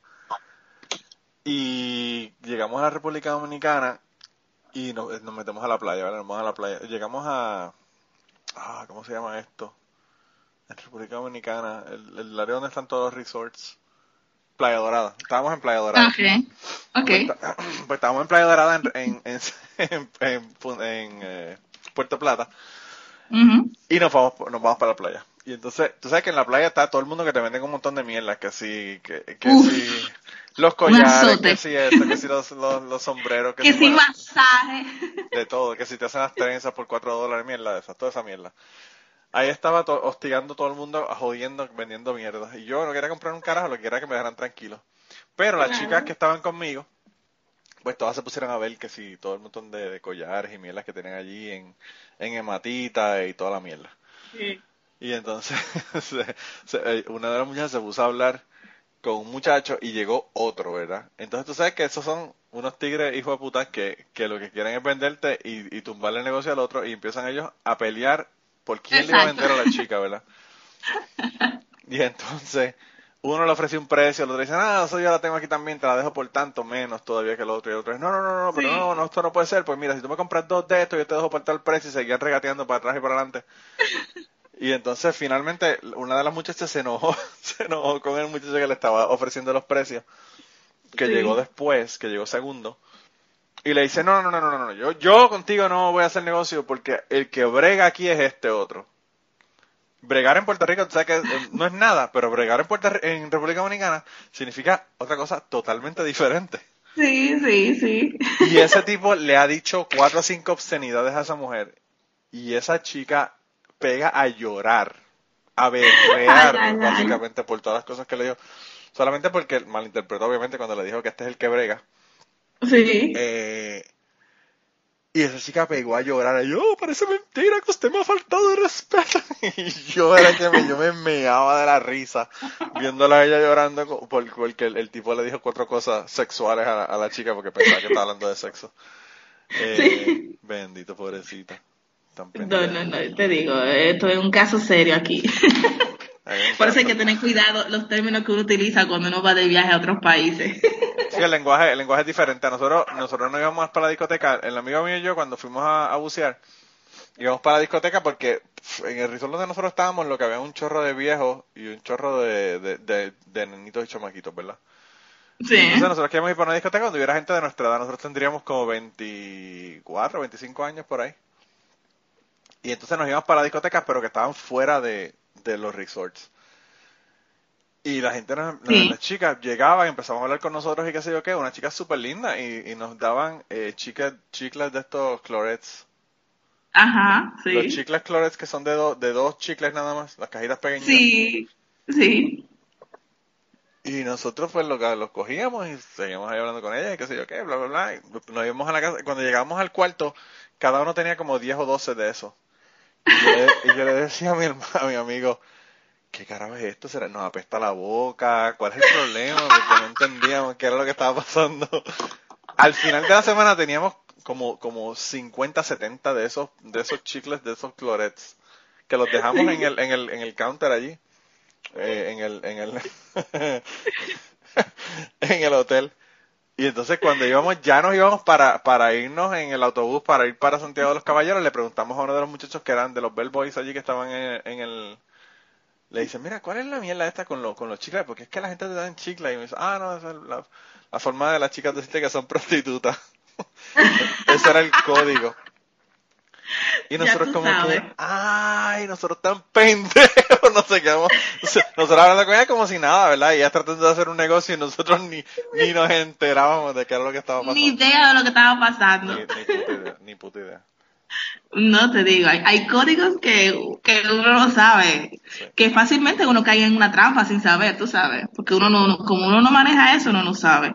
Y llegamos a la República Dominicana y nos, nos metemos a la playa, ¿verdad? Nos vamos a la playa. Llegamos a... Ah, ¿Cómo se llama esto? En República Dominicana, el, el área donde están todos los resorts. Playa Dorada. Estábamos en Playa Dorada. Ok. okay. Pues, (clears throat) pues, estábamos en Playa Dorada en, en, en, (laughs) en eh, Puerto Plata. Y nos vamos, nos vamos para la playa. Y entonces, tú sabes que en la playa está todo el mundo que te vende un montón de mierda, que si, que, que si los collares, que si esto, que si los, los, sombreros, que, si, masaje. De todo, que si te hacen las trenzas por cuatro dólares, mierda de esas, toda esa mierda. Ahí estaba hostigando todo el mundo, jodiendo, vendiendo mierda. Y yo no quería comprar un carajo, lo que quería que me dejaran tranquilo. Pero las chicas que estaban conmigo, pues todas se pusieron a ver que si todo el montón de, collares y mierdas que tenían allí en, en hematita y toda la mierda. Sí. Y entonces (laughs) eh, una de las muchachas se puso a hablar con un muchacho y llegó otro, ¿verdad? Entonces tú sabes que esos son unos tigres hijos de puta que, que lo que quieren es venderte y, y tumbarle el negocio al otro y empiezan ellos a pelear por quién le iba a vender a la chica, ¿verdad? Y entonces uno le ofrece un precio, el otro dice, ah, eso yo la tengo aquí también, te la dejo por tanto menos todavía que el otro. Y el otro dice, no, no, no, no, pero no, no, esto no puede ser. Pues mira, si tú me compras dos de estos, yo te dejo por tal precio y seguían regateando para atrás y para adelante. Y entonces finalmente una de las muchachas se enojó, (laughs) se enojó con el muchacho que le estaba ofreciendo los precios, que llegó después, que llegó segundo. Y le dice, no, no, no, no, no, yo, yo contigo no voy a hacer negocio porque el que brega aquí es este otro bregar en Puerto Rico, tú sabes que eh, no es nada, pero bregar en, Puerto, en República Dominicana significa otra cosa totalmente diferente. Sí, sí, sí. Y ese tipo le ha dicho cuatro o cinco obscenidades a esa mujer. Y esa chica pega a llorar, a berrear, (laughs) básicamente, por todas las cosas que le dijo. Solamente porque malinterpretó, obviamente, cuando le dijo que este es el que brega. Sí. Eh, y esa chica pegó a llorar. Y yo, oh, parece mentira que usted me ha faltado de respeto. (laughs) Y yo era que me, yo me meaba de la risa viéndola a ella llorando porque el, tipo le dijo cuatro cosas sexuales a, la chica porque pensaba que estaba hablando de sexo. Eh, Bendito, pobrecita. No, no, no, te digo, esto es un caso serio aquí. (laughs) Por eso hay que tener cuidado los términos que uno utiliza cuando uno va de viaje a otros países. Sí, el lenguaje, el lenguaje es diferente. Nosotros, nosotros no íbamos para la discoteca. El amigo mío y yo, cuando fuimos a, bucear, íbamos para la discoteca porque en el resort donde nosotros estábamos, lo que había un chorro de viejos y un chorro de, de, de, nenitos y chamaquitos, ¿verdad? Sí. Entonces nosotros queríamos ir para una discoteca donde hubiera gente de nuestra edad. Nosotros tendríamos como 24, 25 años por ahí. Y entonces nos íbamos para la discoteca, pero que estaban fuera de, de los resorts. Y la gente, las chicas llegaban y empezaban a hablar con nosotros y qué sé yo qué, una chica súper linda y, nos daban eh, chicas, chicles de estos clorets. Ajá, sí. Los chicles clorets que son de, de dos chicles nada más, las cajitas pequeñas. Sí, sí. Y nosotros pues lo, los cogíamos y seguíamos ahí hablando con ella y qué sé yo qué, bla, bla, bla. Y nos íbamos a la casa. Cuando llegamos al cuarto, cada uno tenía como 10 o 12 de esos. Y yo, le decía a mi, a mi amigo, ¿qué carajo es esto? ¿Será, nos apesta la boca? ¿Cuál es el problema? Porque no entendíamos qué era lo que estaba pasando. Al final de la semana teníamos como, como 50, 70 de esos, de esos chicles, de esos clorets, que los dejamos en el, en el, en el counter allí, eh, en el, en el, (laughs) en el hotel. Y entonces cuando íbamos, ya nos íbamos para, para irnos en el autobús, para ir para Santiago de los Caballeros, le preguntamos a uno de los muchachos que eran de los Bellboys allí que estaban en, el... Le dicen, mira, ¿cuál es la mierda esta con, con los chicles? Porque es que la gente te da en chicles. Y me dice, ah, no, esa es la, la forma de las chicas decirte que son prostitutas. (laughs) Ese era el código. Y nosotros como que, ay, nosotros tan pendejos, (laughs) no sé qué, nosotros hablando con ella como si nada, ¿verdad? Y ella tratando de hacer un negocio y nosotros ni, ni nos enterábamos de qué era lo que estaba pasando. Ni idea de lo que estaba pasando. Ni, puta, idea, ni puta idea. No te digo, hay, hay códigos que, que, uno no sabe, que fácilmente uno cae en una trampa sin saber, tú sabes, porque uno no, como uno no maneja eso, uno no sabe.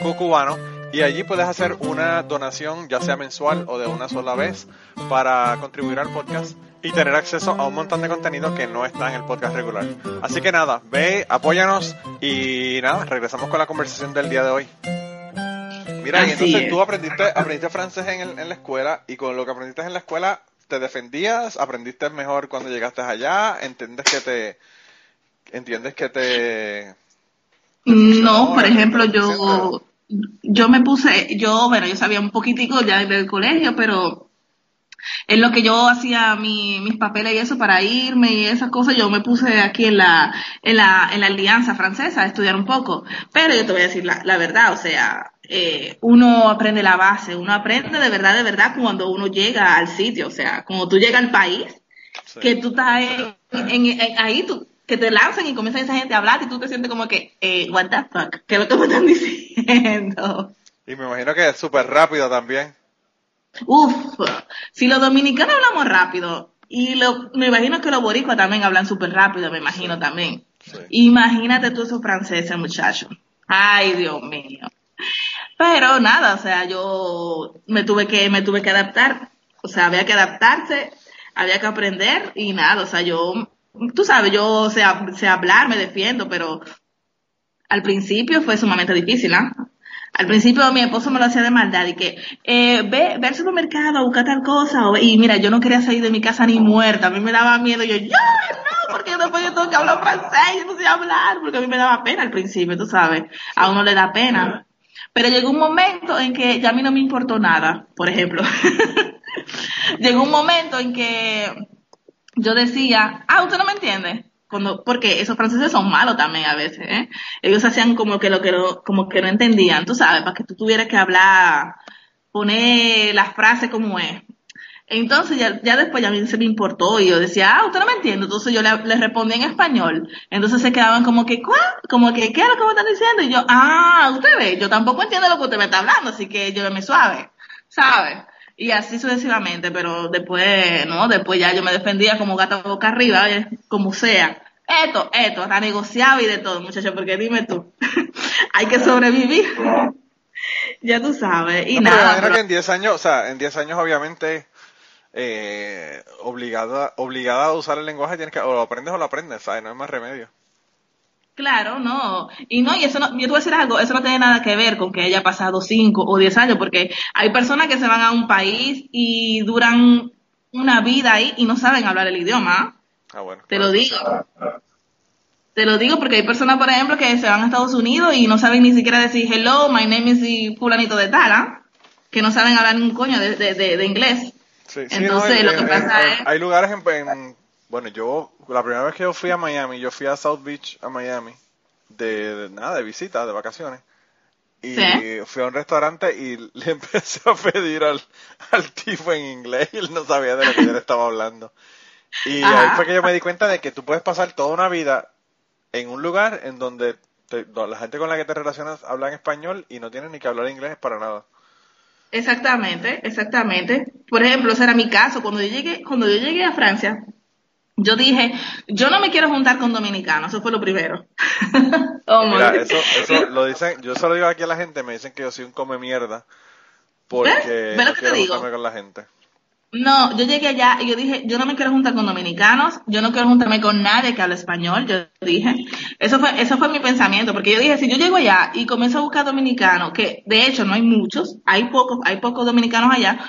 cucubano y allí puedes hacer una donación ya sea mensual o de una sola vez para contribuir al podcast y tener acceso a un montón de contenido que no está en el podcast regular. Así que nada, ve, apóyanos y nada, regresamos con la conversación del día de hoy. Mira, y entonces tú aprendiste, aprendiste francés en, en la escuela y con lo que aprendiste en la escuela, ¿te defendías? ¿Aprendiste mejor cuando llegaste allá? ¿Entiendes que te... ¿Entiendes que te... No, por ejemplo, yo yo me puse, yo, bueno, yo sabía un poquitico ya del colegio, pero en lo que yo hacía mi, mis papeles y eso para irme y esas cosas, yo me puse aquí en la, en la, en la Alianza Francesa a estudiar un poco. Pero yo te voy a decir la, la verdad, o sea, eh, uno aprende la base, uno aprende de verdad, de verdad cuando uno llega al sitio, o sea, como tú llegas al país, que tú estás en, ahí, tú, que te lanzan y comienza esa gente a hablar y tú te sientes como que, eh, what the fuck, ¿qué es lo que me están (laughs) diciendo? Y me imagino que es súper rápido también. Uf, si los dominicanos hablamos rápido, y lo, me imagino que los boricuas también hablan súper rápido, me imagino también. Imagínate tú esos franceses, muchachos. Ay, Dios mío. Pero nada, o sea, yo me tuve que, me tuve que adaptar. O sea, había que adaptarse, había que aprender y nada, o sea, yo, tú sabes, yo sé, sé hablar, me defiendo, pero al principio fue sumamente difícil, ¿ah? Al principio mi esposo me lo hacía de maldad y que eh, ve, ve al supermercado a buscar tal cosa. y mira, yo no quería salir de mi casa ni muerta. A mí me daba miedo. Yo, yo no, porque después yo tengo que hablar francés y no sé hablar. Porque a mí me daba pena al principio, tú sabes. A uno le da pena. Pero llegó un momento en que ya a mí no me importó nada, por ejemplo. (laughs) llegó un momento en que yo decía, ah, usted no me entiende cuando, porque esos franceses son malos también a veces, ¿eh? Ellos hacían como que lo que no, como que no entendían, tú sabes, para que tú tuvieras que hablar, poner las frases como es. Entonces ya, ya después ya se me importó y yo decía, ah, usted no me entiende. Entonces yo le, respondí en español. Entonces se quedaban como que, ¿cuál? Como que, ¿qué es lo que me están diciendo? Y yo, ah, usted ve, yo tampoco entiendo lo que usted me está hablando, así que lléveme suave, ¿sabe? Y así sucesivamente, pero después, no, después ya yo me defendía como gata boca arriba, como sea. Esto, esto, la negociaba y de todo, muchachos, porque dime tú, (laughs) hay que sobrevivir. (laughs) ya tú sabes, y nada. Pero que en 10 años, o sea, en 10 años obviamente, eh, obligada, obligada a usar el lenguaje, tienes que, o lo aprendes o lo aprendes, ¿sabes? No hay más remedio. Claro, no. Y no, y eso no, yo te voy a decir algo, eso no tiene nada que ver con que haya pasado cinco o diez años, porque hay personas que se van a un país y duran una vida ahí y no saben hablar el idioma. Ah, bueno. Te lo digo. Te lo digo porque hay personas, por ejemplo, que se van a Estados Unidos y no saben ni siquiera decir hello, my name is fulanito de tal, ¿ah? que no saben hablar un coño de, de, de, inglés. Sí, Entonces, lo que pasa es... Hay lugares en bueno, yo, la primera vez que yo fui a Miami, yo fui a South Beach, a Miami, de, nada, de visita, de vacaciones. Y fui a un restaurante y (laughs) le empecé a pedir al, al tipo en inglés y él no sabía de lo que yo le estaba hablando. Y ahí fue que yo me di cuenta de que tú puedes pasar toda una vida en un lugar en donde la gente con la que te relacionas habla en español y no tienes ni que hablar inglés para nada. Exactamente, exactamente. Por ejemplo, ese era mi caso. Cuando yo llegué, cuando yo llegué a Francia, yo dije, yo no me quiero juntar con dominicanos, eso fue lo primero. (laughs) oh, Mira, eso, eso lo dicen, yo solo digo aquí a la gente, me dicen que yo soy un come mierda porque no quiero juntarme con la gente. No, yo llegué allá y yo dije, yo no me quiero juntar con dominicanos, yo no quiero juntarme con nadie que hable español, yo dije. Eso fue, eso fue mi pensamiento, porque yo dije, si yo llego allá y comienzo a buscar dominicanos, que de hecho no hay muchos, hay pocos, hay pocos dominicanos allá,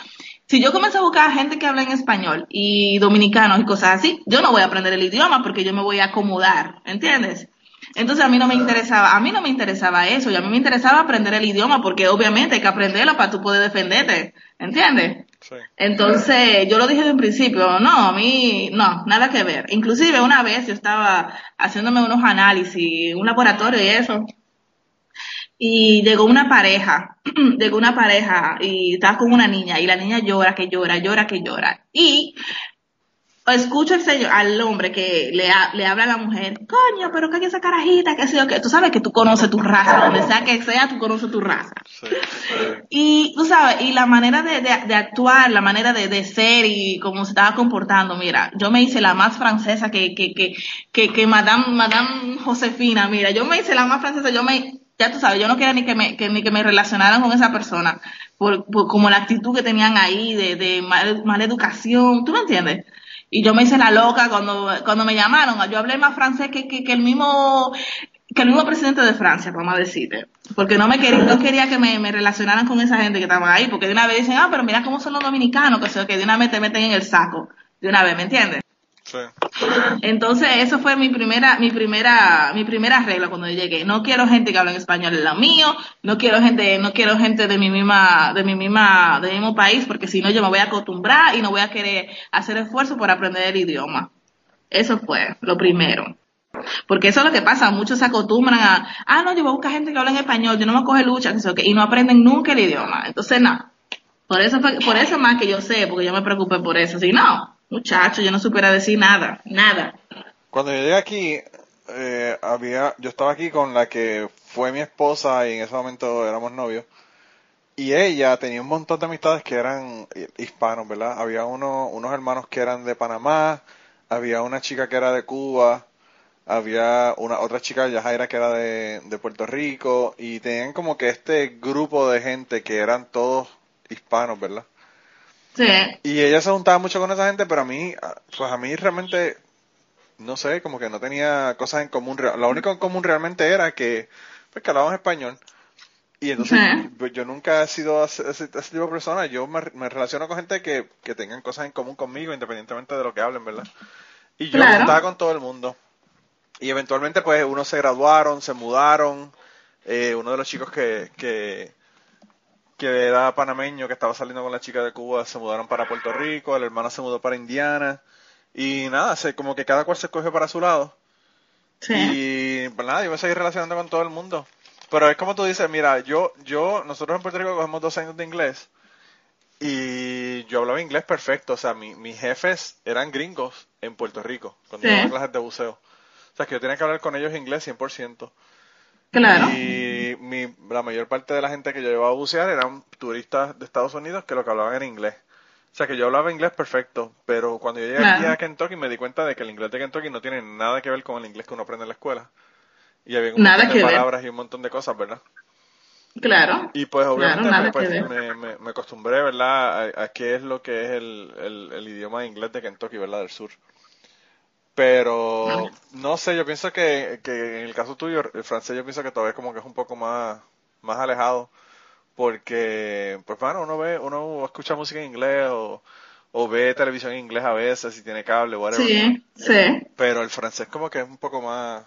si yo comienzo a buscar gente que habla en español y dominicanos y cosas así, yo no voy a aprender el idioma porque yo me voy a acomodar, ¿entiendes? Entonces a mí no me interesaba, a mí no me interesaba eso, y a mí me interesaba aprender el idioma porque obviamente hay que aprenderlo para tú poder defenderte, ¿entiendes? Sí. Entonces yo lo dije desde un principio, no, a mí no, nada que ver. Inclusive una vez yo estaba haciéndome unos análisis, un laboratorio y eso, y llegó una pareja, (clears throat) llegó una pareja y estaba con una niña y la niña llora, que llora, llora, que llora. Y escucho el señor, al hombre que le, le habla a la mujer, coño, pero que hay esa carajita, que sé yo, que tú sabes que tú conoces tu raza, donde sea que sea, tú conoces tu raza. Y tú sabes, y la manera de, de, actuar, la manera de, de, ser y cómo se estaba comportando, mira, yo me hice la más francesa que, que, que, que, que Madame, Madame Josefina, mira, yo me hice la más francesa, yo me, ya tú sabes, yo no quería ni que me, que, ni que me relacionaran con esa persona, por, por como la actitud que tenían ahí de, de mal, mala educación, ¿tú me entiendes? Y yo me hice la loca cuando, cuando me llamaron. Yo hablé más francés que, que, que el mismo que el mismo presidente de Francia, vamos a decirte. Porque no me quería, no quería que me, me, relacionaran con esa gente que estaba ahí, porque de una vez dicen, ah, pero mira cómo son los dominicanos, que, que de una vez te meten en el saco. De una vez, ¿me entiendes? Entonces, eso fue mi primera, mi primera, mi primera regla cuando llegué. No quiero gente que hable en español en lo mío, no quiero gente, no quiero gente de mi misma, de mi misma, del mismo país, porque si no yo me voy a acostumbrar y no voy a querer hacer esfuerzo por aprender el idioma. Eso fue lo primero. Porque eso es lo que pasa, muchos se acostumbran a, ah, no, yo voy a buscar gente que habla en español, yo no me coge lucha, y no aprenden nunca el idioma. Entonces, no. Por eso, por eso más que yo sé, porque yo me preocupé por eso. Si no, Muchacho, yo no supiera decir nada, nada. Cuando yo llegué aquí, eh, había, yo estaba aquí con la que fue mi esposa y en ese momento éramos novios. Y ella tenía un montón de amistades que eran hispanos, ¿verdad? Había uno, unos hermanos que eran de Panamá, había una chica que era de Cuba, había una otra chica, Yajaira, que era de, de Puerto Rico, y tenían como que este grupo de gente que eran todos hispanos, ¿verdad? Sí. Y ella se juntaba mucho con esa gente, pero a mí, pues a mí realmente, no sé, como que no tenía cosas en común. Lo único en común realmente era que, pues que hablábamos español. Y entonces, pues, yo nunca he sido ese, ese, tipo de persona. Yo me, relaciono con gente que, que tengan cosas en común conmigo, independientemente de lo que hablen, ¿verdad? Y yo estaba con todo el mundo. Y eventualmente, pues, unos se graduaron, se mudaron. Eh, uno de los chicos que, que, que era panameño, que estaba saliendo con la chica de Cuba, se mudaron para Puerto Rico, el hermano se mudó para Indiana, y nada, se, como que cada cual se escoge para su lado. Sí. Y pues nada, yo me seguí relacionando con todo el mundo. Pero es como tú dices, mira, yo, yo, nosotros en Puerto Rico cogemos dos años de inglés y yo hablaba inglés perfecto. O sea, mi, mis jefes eran gringos en Puerto Rico cuando sí. clases de buceo. O sea, que yo tenía que hablar con ellos inglés 100%. Claro. Y mi, la mayor parte de la gente que yo llevaba a bucear eran turistas de Estados Unidos que lo que hablaban era inglés. O sea que yo hablaba inglés perfecto, pero cuando yo llegué aquí a Kentucky me di cuenta de que el inglés de Kentucky no tiene nada que ver con el inglés que uno aprende en la escuela. Y había un montón de palabras y un montón de cosas, ¿verdad? Claro. Y pues obviamente pues, me, me, me, acostumbré, ¿verdad? A, a, qué es lo que es el, el, el idioma inglés de Kentucky, ¿verdad? Del sur. Pero no sé, yo pienso que, que en el caso tuyo, el francés yo pienso que todavía como que es un poco más, más alejado. Porque, pues bueno, uno ve, uno escucha música en inglés o, o ve televisión en inglés a veces si tiene cable, whatever. Sí, sí. Pero el francés como que es un poco más,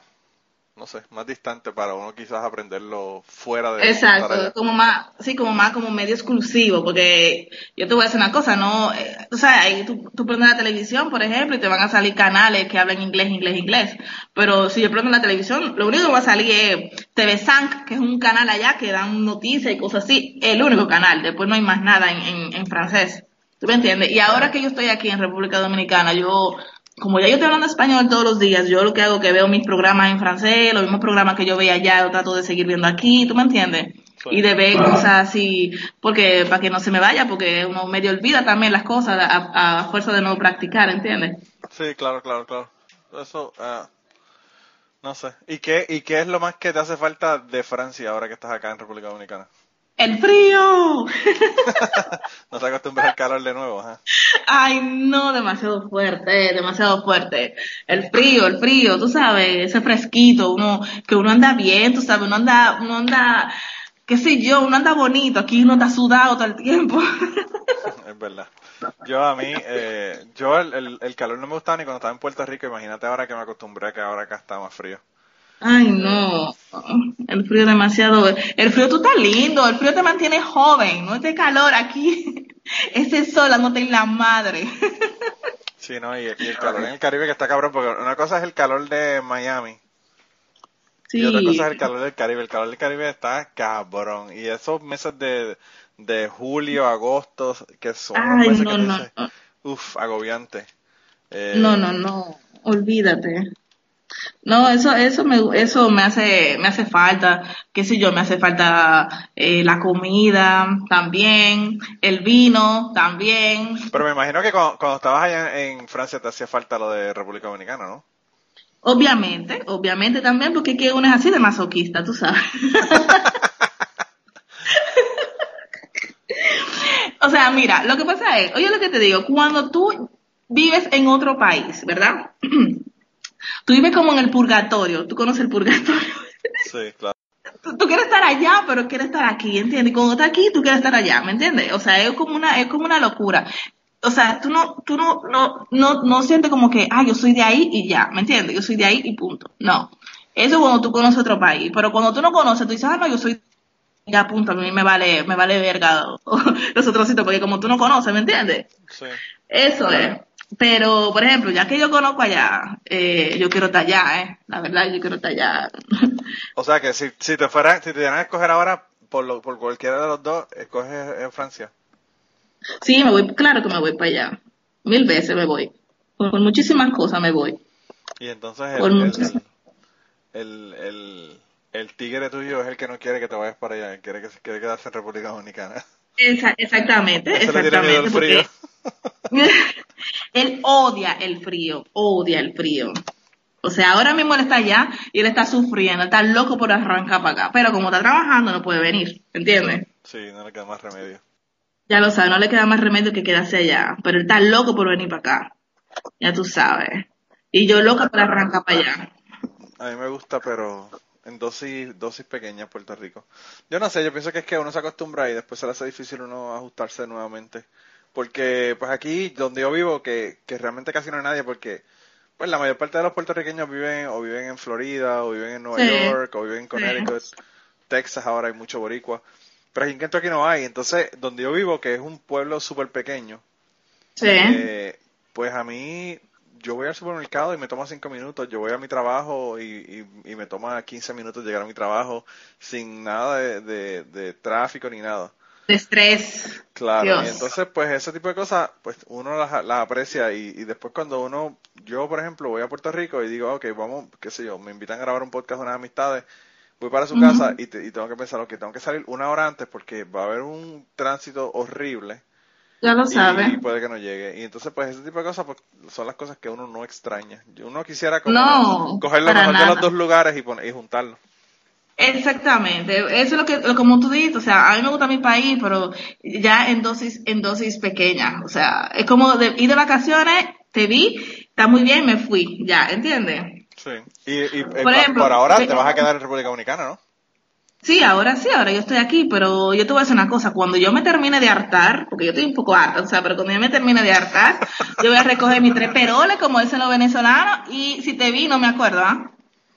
no sé, más distante para uno quizás aprenderlo fuera de Exacto, como más, sí, como más como medio exclusivo, porque yo te voy a decir una cosa, no, eh, o sea, ahí tú, tú prendes la televisión, por ejemplo, y te van a salir canales que hablan inglés, inglés, inglés, pero si yo prendo la televisión, lo único que va a salir es TV Sank, que es un canal allá que dan noticias y cosas así, el único canal, después no hay más nada en, en, en francés. ¿Tú me entiendes? Y ahora que yo estoy aquí en República Dominicana, yo como ya yo estoy hablando español todos los días, yo lo que hago es que veo mis programas en francés, los mismos programas que yo veía allá, yo trato de seguir viendo aquí, ¿tú me entiendes? Y de ver cosas así, porque para que no se me vaya, porque uno medio olvida también las cosas a, a fuerza de no practicar, ¿entiendes? Sí, claro, claro, claro. Eso, uh, no sé. ¿Y qué, ¿Y qué es lo más que te hace falta de Francia ahora que estás acá en República Dominicana? ¡El frío! (laughs) no se acostumbra al calor de nuevo, ¿eh? Ay, no, demasiado fuerte, demasiado fuerte. El frío, el frío, tú sabes, ese fresquito, uno, que uno anda bien, tú sabes, uno anda, uno anda, qué sé yo, uno anda bonito, aquí uno está sudado todo el tiempo. (laughs) es verdad. Yo a mí, eh, yo el, el, el calor no me gustaba ni cuando estaba en Puerto Rico, imagínate ahora que me acostumbré a que ahora acá está más frío. Ay, no. El frío demasiado. El frío tú estás lindo. El frío te mantiene joven. No es de calor aquí. (laughs) Ese sol no en la madre. (laughs) Sí, no, y, y, el calor en el Caribe que está cabrón, porque una cosa es el calor de Miami. Sí. Y otra cosa es el calor del Caribe. El calor del Caribe está cabrón. Y esos meses de, de julio, agosto, que son Ay, meses no, que no, dices, no. uff, agobiante. Eh, No, no, no, olvídate. No, eso, eso me, eso me hace, me hace falta, qué sé yo, me hace falta eh, la comida también, el vino también. Pero me imagino que cuando, cuando estabas allá en Francia te hacía falta lo de República Dominicana, ¿no? Obviamente, obviamente también, porque es que uno es así de masoquista, tú sabes. (laughs) o sea, mira, lo que pasa es, oye lo que te digo, cuando tú vives en otro país, ¿verdad? (clears throat) tú vives como en el purgatorio, tú conoces el purgatorio. (laughs) Sí, claro. tú, tú quieres estar allá, pero quieres estar aquí, ¿entiendes? Y cuando estás aquí, tú quieres estar allá, ¿me entiendes? O sea, es como una, es como una locura. O sea, tú no, tú no, no, no, no sientes como que, ah, yo soy de ahí y ya, ¿me entiendes? Yo soy de ahí y punto. No. Eso es cuando tú conoces otro país. Pero cuando tú no conoces, tú dices, ah, no, yo soy ya punto, a mí me vale, me vale verga (laughs) los otros sitios, porque como tú no conoces, ¿me entiendes? Sí. Eso es. Pero, por ejemplo, ya que yo conozco allá, eh, yo quiero estar allá, ¿eh? La verdad, yo quiero estar allá. O sea que si, si te fuera, si te dieran a escoger ahora por, lo, por cualquiera de los dos, escoges en Francia. sí, me voy, claro que me voy para allá. Mil veces me voy. Por, por muchísimas cosas me voy. Y entonces el, el, el, el tigre tuyo es el que no quiere que te vayas para allá, quiere, que, quiere quedarse en República Dominicana. Esa- exactamente, exactamente. porque (laughs) él odia el frío, odia el frío. O sea, ahora mismo él está allá y él está sufriendo, está loco por arrancar para acá. Pero como está trabajando, no puede venir, ¿entiendes? Sí, no le queda más remedio. Ya lo sabe, no le queda más remedio que quedarse allá. Pero él está loco por venir para acá. Ya tú sabes. Y yo loca por arrancar para allá. A mí me gusta, pero en dosis, dosis pequeñas Puerto Rico. Yo no sé, yo pienso que es que uno se acostumbra y después se le hace difícil uno ajustarse nuevamente. Porque pues aquí donde yo vivo, que, que realmente casi no hay nadie, porque pues la mayor parte de los puertorriqueños viven o viven en Florida, o viven en Nueva Sí. York, o viven en Connecticut, Texas ahora hay mucho boricua. Pero aquí en Kentucky no hay. Entonces, donde yo vivo, que es un pueblo súper pequeño, Sí. eh, pues a mí, yo voy al supermercado y me toma cinco minutos, yo voy a mi trabajo y, y, y me toma 15 minutos llegar a mi trabajo sin nada de, de, de tráfico ni nada. De estrés. Claro, Dios. y entonces pues ese tipo de cosas, pues uno las, las aprecia y, y después cuando uno, yo por ejemplo voy a Puerto Rico y digo, ok, vamos, qué sé yo, me invitan a grabar un podcast de unas amistades, voy para su casa y, te- y tengo que pensar, ok, tengo que salir una hora antes porque va a haber un tránsito horrible Ya lo y, sabe. (laughs) puede que no llegue. Y entonces, pues, ese tipo de cosas pues, son las cosas que uno no extraña. Uno quisiera como No, coger lo mejor de los dos lugares y, poner, y juntarlo. Exactamente, eso es lo que, lo- como tú dices, o sea, a mí me gusta mi país, pero ya en dosis, en dosis pequeñas, o sea, es como de, ir de vacaciones, te vi, está muy bien, me fui, ya, ¿entiendes? Sí. Y, y eh, Por ejemplo, por ahora de- te vas a quedar en República Dominicana, ¿no? Sí, ahora sí, ahora yo estoy aquí, pero yo te voy a decir una cosa, cuando yo me termine de hartar, porque yo estoy un poco harta, o sea, pero cuando yo me termine de hartar, yo voy a recoger mis tres peroles, como dicen los venezolanos, y si te vi, no me acuerdo, ¿ah?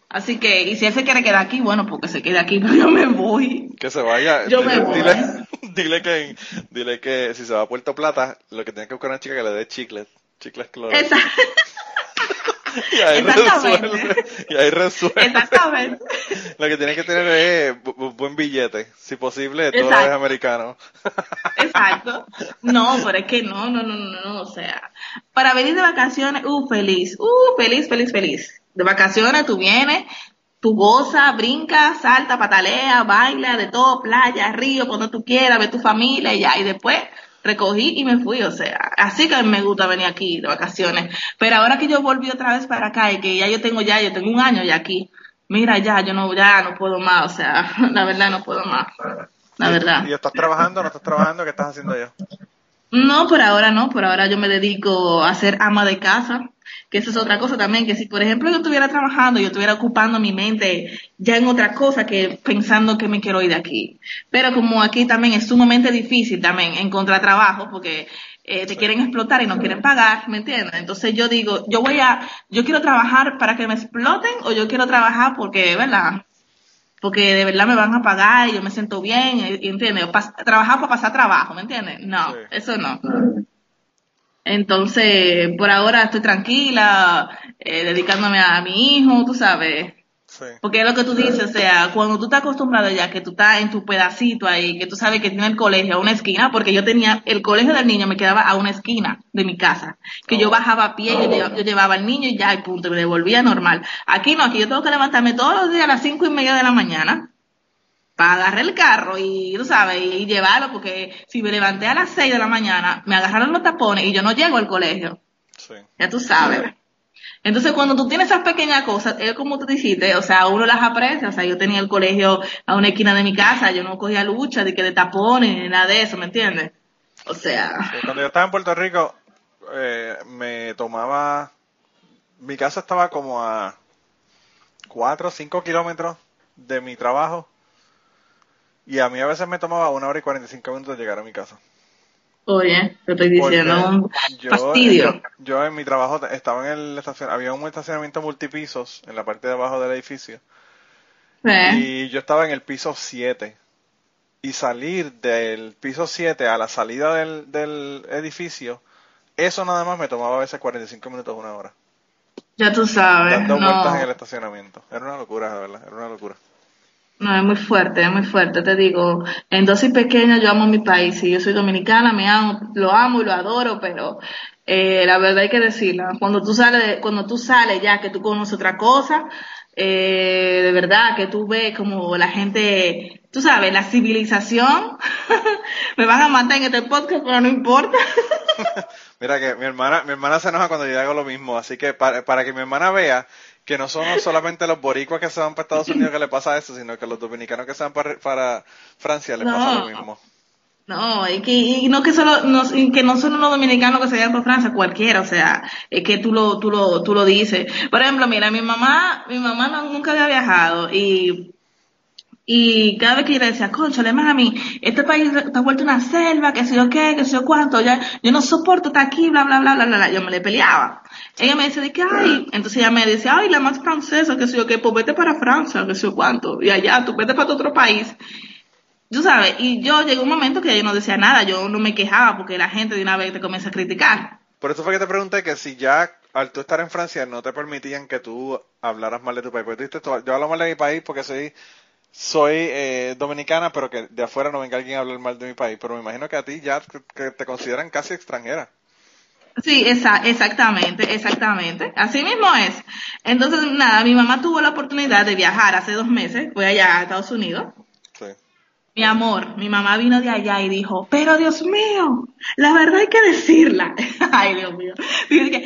Así que, y si él se quiere quedar aquí, bueno, porque se quede aquí, (laughs) pero yo me voy. Que se vaya. Yo me voy. Dile, dile que, dile que si se va a Puerto Plata, lo que tiene que buscar una chica que le dé chicles. Chicles cloro. Esa- Y ahí Exactamente. resuelve. Y ahí resuelve. Exactamente. Lo que tiene que tener es bu- bu- buen billete. Si posible, dólares americanos. Exacto. No, pero es que no, no, no, no, no, o sea, para venir de vacaciones, uh, feliz, uh, feliz, feliz, feliz. De vacaciones tú vienes, tú gozas, brincas, salta, patalea, baila, de todo, playa, río, cuando tú quieras, ve tu familia y ya, y después recogí y me fui, o sea, así que a mí me gusta venir aquí de vacaciones. Pero ahora que yo volví otra vez para acá y que ya yo tengo ya, yo tengo un año ya aquí, mira ya, yo no, ya no puedo más, o sea, (laughs) la verdad no puedo más, la verdad. ¿Y estás trabajando no estás trabajando? ¿Qué estás haciendo yo? No, por ahora no, por ahora yo me dedico a ser ama de casa, que eso es otra cosa también, que si por ejemplo yo estuviera trabajando, yo estuviera ocupando mi mente ya en otra cosa que pensando que me quiero ir de aquí. Pero como aquí también es sumamente difícil también encontrar trabajo, porque eh, te quieren explotar y no quieren pagar, ¿me entiendes? Entonces yo digo, yo voy a, yo quiero trabajar para que me exploten o yo quiero trabajar porque, ¿verdad? porque de verdad me van a pagar y yo me siento bien, ¿entiendes? Pas- trabajar para pasar trabajo, ¿me entiendes? No, Sí. eso no. Entonces, por ahora estoy tranquila, eh, dedicándome a mi hijo, tú sabes. Sí. Porque es lo que tú dices, o sea, cuando tú estás acostumbrado ya que tú estás en tu pedacito ahí, que tú sabes que tiene el colegio a una esquina, porque yo tenía, el colegio del niño me quedaba a una esquina de mi casa, que yo Oh. bajaba a pie, yo llevaba, yo llevaba al niño y ya, y punto, me devolvía normal. Aquí no, aquí yo tengo que levantarme todos los días a las cinco y media de la mañana para agarrar el carro y, tú sabes, y, llevarlo, porque si me levanté a las seis de la mañana, me agarraron los tapones y yo no llego al colegio. Sí. Ya tú sabes. Entonces, cuando tú tienes esas pequeñas cosas, es como tú dijiste, o sea, uno las aprecia. O sea, yo tenía el colegio a una esquina de mi casa, yo no cogía lucha de que de tapones ni nada de eso, ¿me entiendes? O sea, Sí, Cuando yo estaba en Puerto Rico, eh, me tomaba. Mi casa estaba como a 4 o 5 kilómetros de mi trabajo. Y a mí a veces me tomaba una hora y 45 minutos llegar a mi casa. oye, te estoy diciendo, un yo, fastidio. Yo, yo en mi trabajo estaba en el estacionamiento, había un estacionamiento multipisos en la parte de abajo del edificio. ¿Eh? Y yo estaba en el piso 7. Y salir del piso 7 a la salida del, del edificio, eso nada más me tomaba a veces 45 minutos, una hora. Ya tú sabes, Dando vueltas en el no, estacionamiento. Era una locura, de verdad, era una locura. No, es muy fuerte, es muy fuerte, te digo, en dosis pequeña yo amo mi país, y yo soy dominicana, me amo, lo amo y lo adoro, pero eh, la verdad hay que decirla, cuando tú sales, cuando tú sales ya que tú conoces otra cosa, eh, de verdad que tú ves como la gente, tú sabes, la civilización, (laughs) me van a matar en este podcast, pero no importa. (laughs) Mira que mi hermana, mi hermana se enoja cuando yo hago lo mismo, así que para, para que mi hermana vea que no son solamente los boricuas que se van para Estados Unidos que le pasa eso, sino que los dominicanos que se van para, para Francia les pasa lo mismo. No, y que, y no que solo, no, que no son los dominicanos que se vayan por Francia, cualquiera, o sea, es que tú lo, tú lo, tú lo dices. Por ejemplo, mira, mi mamá, mi mamá no- nunca había viajado y, y cada vez que yo le decía, conchale, mami, este país está vuelto una selva, que sé yo qué, que sé yo cuánto, ya, yo no soporto estar aquí, bla, bla, bla, bla, bla, yo me le peleaba. Ella me dice de que, ay, entonces ella me decía, ay, la más francesa, que sé yo qué, pues vete para Francia, que sé yo cuánto, y allá, tú vete para tu otro país. Tú sabes, y yo llegó un momento que yo no decía nada, yo no me quejaba porque la gente de una vez te comienza a criticar. Por eso fue que te pregunté que si ya al tú estar en Francia no te permitían que tú hablaras mal de tu país. Porque tú- yo hablo mal de mi país porque soy soy eh, dominicana, pero que de afuera no venga alguien a hablar mal de mi país. Pero me imagino que a ti ya que- te consideran casi extranjera. Sí, exactamente, exactamente. Así mismo es. Entonces, nada, mi mamá tuvo la oportunidad de viajar hace dos meses, fue allá a Estados Unidos. Mi amor, mi mamá vino de allá y dijo, pero Dios mío, la verdad hay que decirla. (laughs) Ay, Dios mío.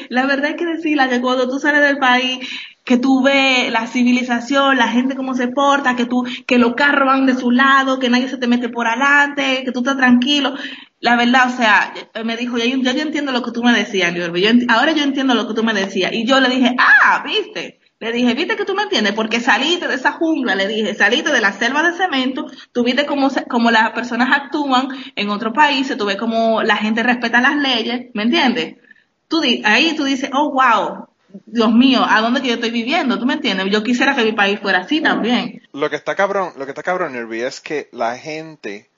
La verdad hay que decirla que cuando tú sales del país, que tú ves la civilización, la gente cómo se porta, que tú, que los carros van de su lado, que nadie se te mete por adelante, que tú estás tranquilo. La verdad, o sea, me dijo, yo- yo entiendo lo que tú me decías, Liorbe. Ahora yo entiendo lo que tú me decías. Y yo le dije, ah, viste. Le dije, viste que tú me entiendes, porque saliste de esa jungla, le dije, saliste de la selva de cemento, tú viste cómo, cómo las personas actúan en otros países, tú ves cómo la gente respeta las leyes, ¿me entiendes? Tú ahí tú dices, oh, wow, Dios mío, ¿a dónde que yo estoy viviendo? ¿Tú me entiendes? Yo quisiera que mi país fuera así también. Lo que está cabrón, lo que está cabrón, Irvi, es que la gente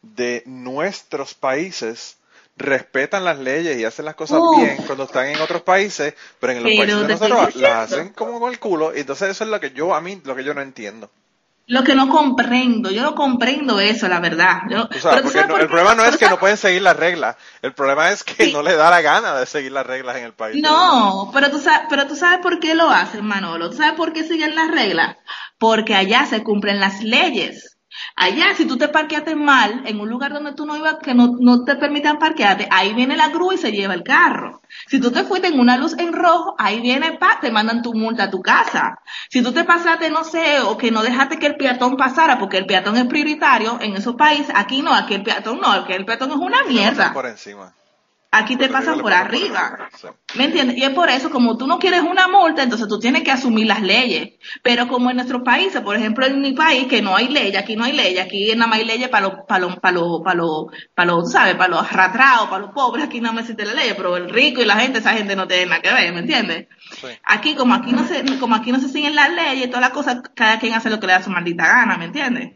de nuestros países respetan las leyes y hacen las cosas Uf. bien cuando están en otros países, pero en los países de nosotros las hacen como con el culo. Y entonces eso es lo que yo, a mí, lo que yo no entiendo. Lo que no comprendo, yo no comprendo eso, la verdad. Yo- tú porque no- el problema no es que no pueden seguir las reglas, el problema es que Sí. no les da la gana de seguir las reglas en el país. No, pero tú sabes, pero tú sabes por qué lo hacen, Manolo. ¿Tú sabes por qué siguen las reglas? Porque allá se cumplen las leyes. Allá, si tú te parqueaste mal en un lugar donde tú no ibas, que no, no te permitan parquearte, ahí viene la grúa y se lleva el carro. Si tú te fuiste en una luz en rojo, ahí viene, pa, te mandan tu multa a tu casa. Si tú te pasaste, no sé, o que no dejaste que el peatón pasara, porque el peatón es prioritario en esos países, aquí no, aquí el peatón no, aquí el peatón es una mierda. por encima. Aquí te pasan por arriba. ¿Me entiendes? Y es por eso, como tú no quieres una multa, entonces tú tienes que asumir las leyes. Pero como en nuestros países, por ejemplo en mi país, que no hay ley, aquí no hay ley, aquí nada más hay leyes para los, para los, para los, para los, para los, ¿sabes? Para los arrastrados, para los pobres, aquí nada más existe la ley, pero el rico y la gente, esa gente no tiene nada que ver, ¿me entiendes? Sí. Aquí, como aquí no se, como aquí no se siguen las leyes y todas las cosas, cada quien hace lo que le da su maldita gana, ¿me entiendes?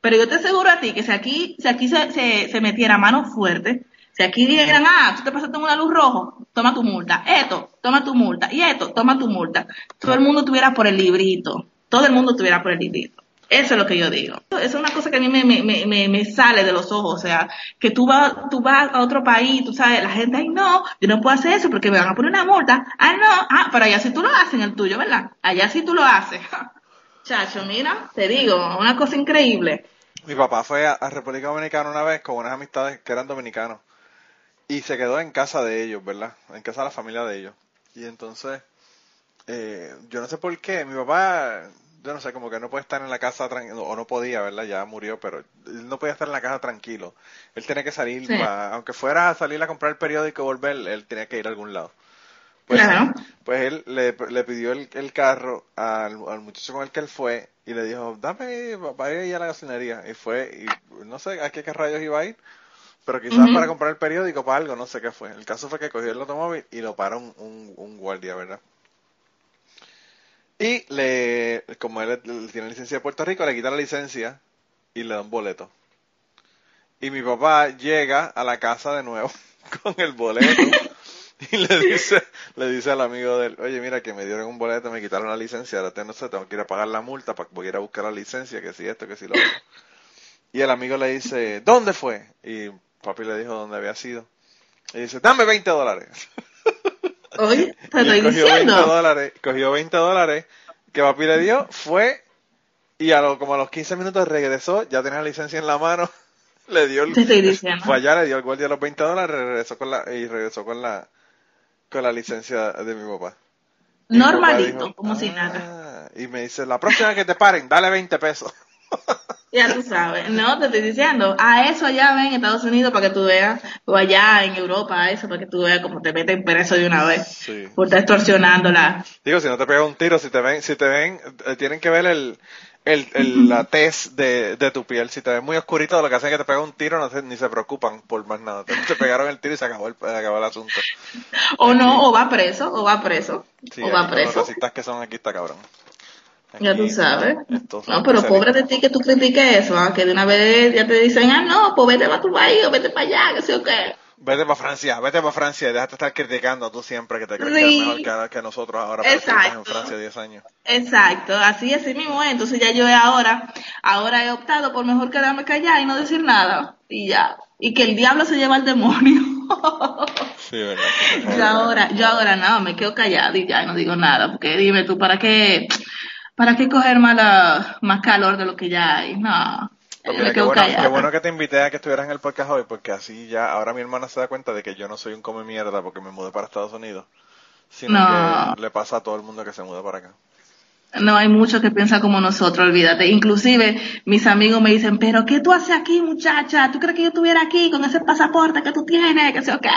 Pero yo te aseguro a ti que si aquí, si aquí se, se, se metiera mano fuerte, si aquí dijeran, ah, tú te pasaste en una luz rojo, toma tu multa, esto, toma tu multa, y esto, toma tu multa, todo el mundo estuviera por el librito, todo el mundo tuviera por el hilito. Eso es lo que yo digo. Es una cosa que a mí me, me, me, me sale de los ojos. O sea, que tú vas, tú vas a otro país, tú sabes, la gente, ay, no, yo no puedo hacer eso porque me van a poner una multa. Ah, no, ah, pero allá sí tú lo haces en el tuyo, ¿verdad? Allá sí tú lo haces. (laughs) Chacho, mira, te digo, una cosa increíble. Mi papá fue a, República Dominicana una vez con unas amistades que eran dominicanos y se quedó en casa de ellos, ¿verdad? En casa de la familia de ellos. Y entonces, eh, yo no sé por qué, mi papá, yo no sé, como que no puede estar en la casa o no podía, ¿verdad? Ya murió, pero él no podía estar en la casa tranquilo. Él tenía que salir, aunque fuera a salir a comprar el periódico y volver, él tenía que ir a algún lado. Pues, pues él le, pidió el, carro al, muchacho con el que él fue y le dijo, dame para ir a la gasolinería. Y fue, y no sé a qué, rayos iba a ir, pero quizás para comprar el periódico, para algo, no sé qué fue. El caso fue que cogió el automóvil y lo paró un, un, guardia, ¿verdad? Y le, como él, tiene licencia de Puerto Rico, le quita la licencia y le da un boleto. Y mi papá llega a la casa de nuevo (laughs) con el boleto y le dice, le dice al amigo de él, oye, mira que me dieron un boleto, me quitaron la licencia, ahora no sé, tengo que ir a pagar la multa para voy a ir a buscar la licencia, que si esto, que si lo otro. Y el amigo le dice, ¿dónde fue? Y papi le dijo dónde había sido. Y dice, dame 20 dólares. (laughs) Oye, te estoy cogió 20 dólares, cogió 20 dólares que papi le dio, fue y a lo, como a los 15 minutos regresó, ya tenía la licencia en la mano, (laughs) le dio el, fue allá, le dio el guardia los 20 dólares regresó con la, y regresó con la, con la licencia de mi papá. Normalito, como si nada. Ah", y me dice, la próxima que te paren, dale 20 pesos. (laughs) Ya tú sabes, no, te estoy diciendo, a eso allá ven en Estados Unidos para que tú veas, o allá en Europa, a eso para que tú veas cómo te meten preso de una vez, sí. por estar extorsionándola. Digo, si no te pega un tiro, si te ven, si te ven, eh, tienen que ver el, el, el, la tez de, de, tu piel. Si te ves muy oscurito, lo que hacen es que te pega un tiro, no ni se preocupan por más nada. Te, pegaron el tiro y se acabó el, acabó el asunto. O no, o va preso, o va preso. o va preso. Los racistas que son aquí está cabrón. Ya tú sabes. No, pero pobre de ti que tú critiques eso, ¿ah? que de una vez ya te dicen, ah, no, pues vete para tu país o vete para allá, que sé o qué. Vete para Francia, vete para Francia, déjate estar criticando tú siempre que te crees que es mejor que, nosotros ahora, pero estás en Francia 10 años. Exacto, así así mismo es. Entonces ya yo ahora, ahora he optado por mejor quedarme callada y no decir nada. Y ya. Y que el diablo se lleva al demonio. sí, verdad. Yo ahora, yo ahora nada, me quedo callada y ya no digo nada. Porque dime tú, ¿para qué, para qué coger más, más calor de lo que ya hay? No. Pues qué, bueno, que te invité a que estuvieras en el podcast hoy, porque así ya, ahora mi hermana se da cuenta de que yo no soy un come mierda porque me mudé para Estados Unidos, sino que le pasa a todo el mundo que se muda para acá. No, hay muchos que piensan como nosotros, olvídate. Inclusive mis amigos me dicen, pero ¿qué tú haces aquí, muchacha? ¿Tú crees que yo estuviera aquí con ese pasaporte que tú tienes? Que sé o qué.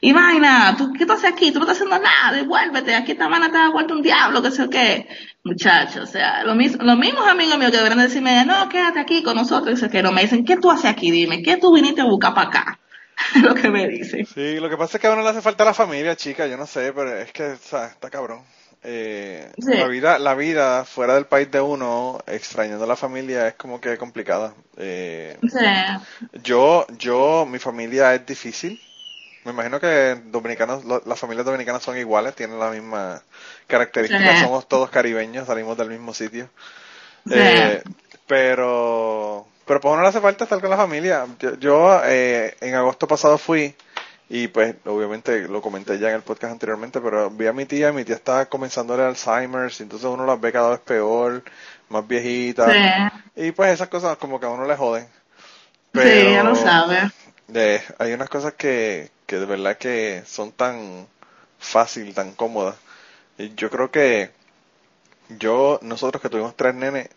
Y vaina, ¿tú, ¿qué tú haces aquí? Tú no estás haciendo nada, devuélvete. Aquí esta mano te ha vuelto un diablo, que sé o qué. Muchachos, o sea, lo mismo, los mismos amigos míos que deberían decirme, no, quédate aquí con nosotros, que no me dicen, ¿qué tú haces aquí? Dime, ¿qué tú viniste a buscar para acá? (laughs) lo que me dicen. Sí, lo que pasa es que a uno le hace falta la familia, chica, yo no sé, pero es que, o sea, está cabrón. Eh, la vida la vida fuera del país de uno extrañando a la familia es como que complicada. Eh, yo yo mi familia es difícil. Me imagino que dominicanos las familias dominicanas son iguales tienen la misma característica. Somos todos caribeños salimos del mismo sitio. Eh, pero pero pues no le hace falta estar con la familia. Yo, en agosto pasado fui y pues, obviamente, lo comenté ya en el podcast anteriormente, pero vi a mi tía, mi tía estaba comenzando el Alzheimer, y entonces uno las ve cada vez peor, más viejita. Y pues esas cosas como que a uno le joden. Pero, sí, ya lo sabe. Hay unas cosas que, que de verdad que son tan fácil, tan cómodas. Y yo creo que yo, nosotros que tuvimos tres nenes,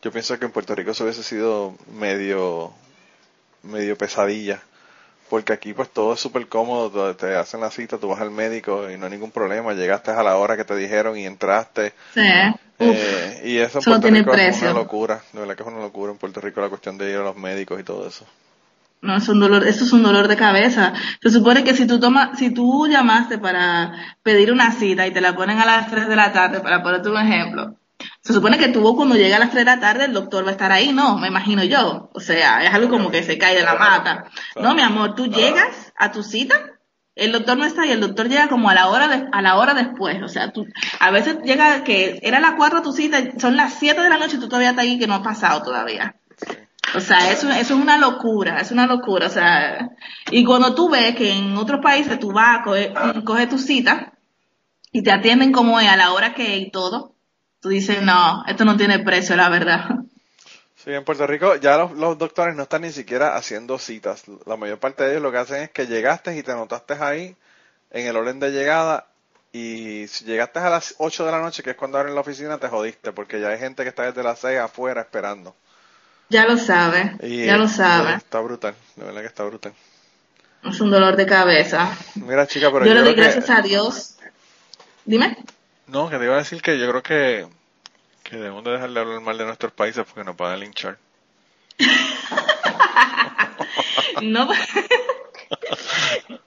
yo pienso que en Puerto Rico eso hubiese sido medio, medio pesadilla porque aquí pues todo es súper cómodo, te hacen la cita, tú vas al médico y no hay ningún problema, llegaste a la hora que te dijeron y entraste. Sí. Eh, y eso en Puerto Rico es una locura, de verdad que es una locura en Puerto Rico la cuestión de ir a los médicos y todo eso. No, es un dolor, eso es un dolor de cabeza. Se supone que si tú tomas, si tú llamaste para pedir una cita y te la ponen a las 3 de la tarde, para ponerte un ejemplo, se supone que tú cuando llega a las 3 de la tarde el doctor va a estar ahí, no, me imagino yo. O sea, es algo como que se cae de la mata. No, mi amor, tú llegas a tu cita el doctor no está y el doctor llega como a la hora de, a la hora después. O sea, tú, a veces llega que era las cuatro tu cita, son las siete de la noche y tú todavía estás ahí que no ha pasado todavía. O sea, eso, eso es una locura, es una locura. O sea, y cuando tú ves que en otros países tú vas, coge, coge tu cita y te atienden como es a la hora que y todo, tú dices, no, esto no tiene precio, la verdad. Sí, en Puerto Rico ya los, los, doctores no están ni siquiera haciendo citas. La mayor parte de ellos lo que hacen es que llegaste y te anotaste ahí en el orden de llegada y si llegaste a las 8 de la noche, que es cuando abren la oficina, te jodiste porque ya hay gente que está desde las 6 afuera esperando. Ya lo sabe, ya lo sabe. Está brutal, de verdad que está brutal. Es un dolor de cabeza. Mira, chica, pero yo, le doy gracias a Dios. Dime. No, que te iba a decir que yo creo que que debemos de dejar de hablar mal de nuestros países porque nos van a linchar. (laughs) no,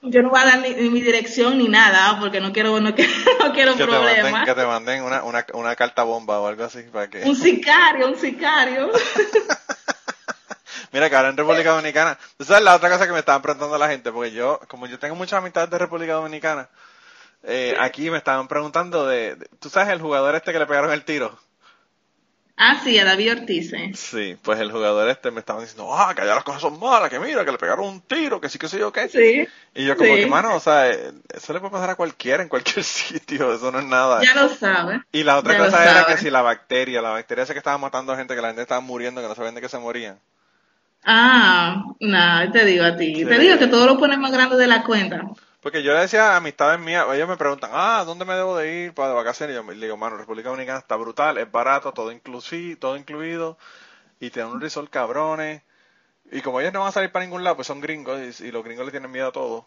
yo no voy a dar ni, mi dirección ni nada porque no quiero no quiero, (laughs) no quiero que problemas. Te manden, que te manden una, una, una carta bomba o algo así para que... Un sicario, un sicario. (laughs) Mira, que ahora en República Dominicana, tú sabes la otra cosa que me estaban preguntando la gente, porque yo, como yo tengo muchas amistades de República Dominicana, eh, aquí me estaban preguntando de, de, tú sabes el jugador este que le pegaron el tiro. Ah, sí, a David Ortiz. ¿eh? Sí, pues el jugador este me estaba diciendo, ah, que allá las cosas son malas, que mira, que le pegaron un tiro, que sí, que sé yo qué. Sí. Y yo como sí. que, mano, o sea, eso le puede pasar a cualquiera en cualquier (laughs) sitio, eso no es nada. Ya lo sabe. Y la otra ya cosa era que si la bacteria, la bacteria esa que estaba matando a gente, que la gente estaba muriendo, que no sabían de qué se morían. Ah, nada, te digo a ti. Sí. Te digo que todo lo pones más grande de la cuenta. Porque yo le decía a amistades mías, ellos me preguntan, ah, ¿dónde me debo de ir para de vacaciones? Y yo le digo, mano, República Dominicana está brutal, es barato, todo, inclusi todo incluido, y tienen un resort cabrones. Y como ellos no van a salir para ningún lado, pues son gringos, y, y los gringos le tienen miedo a todo.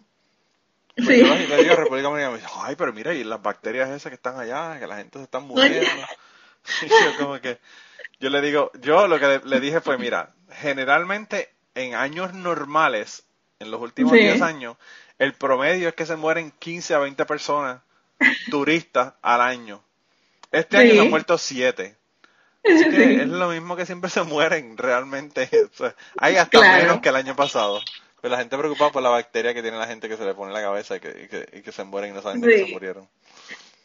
Pues Sí. yo le digo a República Dominicana, me dice, ay, pero mira, y las bacterias esas que están allá, que la gente se está muriendo. (laughs) Y yo como que, yo le digo, yo lo que le, le dije fue, mira, generalmente en años normales, en los últimos Sí. 10 años, el promedio es que se mueren 15 a 20 personas turistas al año. Este año se han muerto 7. Así que es lo mismo que siempre se mueren realmente. (laughs) O sea, hay hasta Claro. menos que el año pasado. Pero la gente preocupada por la bacteria que tiene la gente que se le pone en la cabeza y que, y que, y que se mueren y no saben de Sí. se murieron.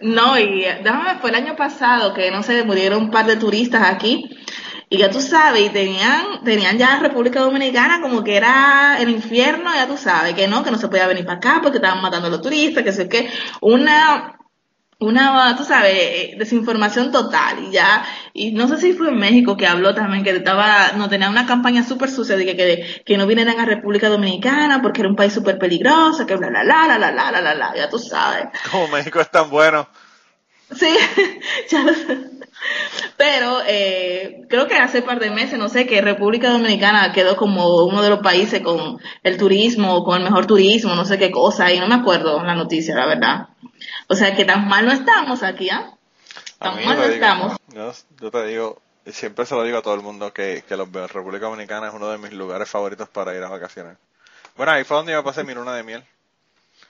No, y déjame, fue el año pasado que no sé, murieron un par de turistas aquí. Y ya tú sabes, y tenían, tenían ya República Dominicana como que era el infierno, ya tú sabes, que no, que no se podía venir para acá porque estaban matando a los turistas, que sé que una una, tú sabes, eh, desinformación total y ya, y no sé si fue en México que habló también que estaba, no tenía una campaña súper sucia de que, que, que, no vinieran a República Dominicana porque era un país súper peligroso, que bla, bla, bla, bla, bla, bla, bla, ya tú sabes. Como México es tan bueno. Sí, (laughs) ya lo sé. Pero eh, creo que hace un par de meses, no sé, que República Dominicana quedó como uno de los países con el turismo, con el mejor turismo, no sé qué cosa, y no me acuerdo la noticia, la verdad. O sea que tan mal no estamos aquí, ¿ah? Tan mal no digo, estamos. Yo, yo te digo, siempre se lo digo a todo el mundo que, que los, República Dominicana es uno de mis lugares favoritos para ir a vacaciones. Bueno, ahí fue donde yo pasé mi luna de miel.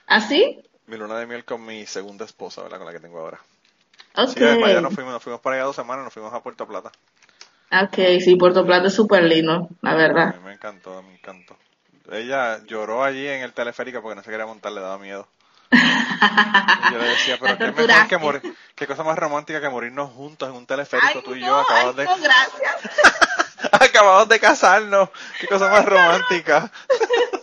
¿Así? Mi luna de miel con mi segunda esposa, ¿verdad? Con la que tengo ahora. Ok. Sí, para allá nos fuimos, nos fuimos para allá dos semanas, nos fuimos a Puerto Plata. Ok, sí, Puerto Plata es súper lindo, la A verdad. mí me encantó, me encantó. Ella lloró allí en el teleférico porque no se quería montar, le daba miedo. Yo le decía, pero (laughs) qué mejor que morir, qué cosa más romántica que morirnos juntos en un teleférico, Ay, tú y yo, no, ay, acabados de, no, gracias. (laughs) acabados de casarnos, qué cosa más romántica. (laughs)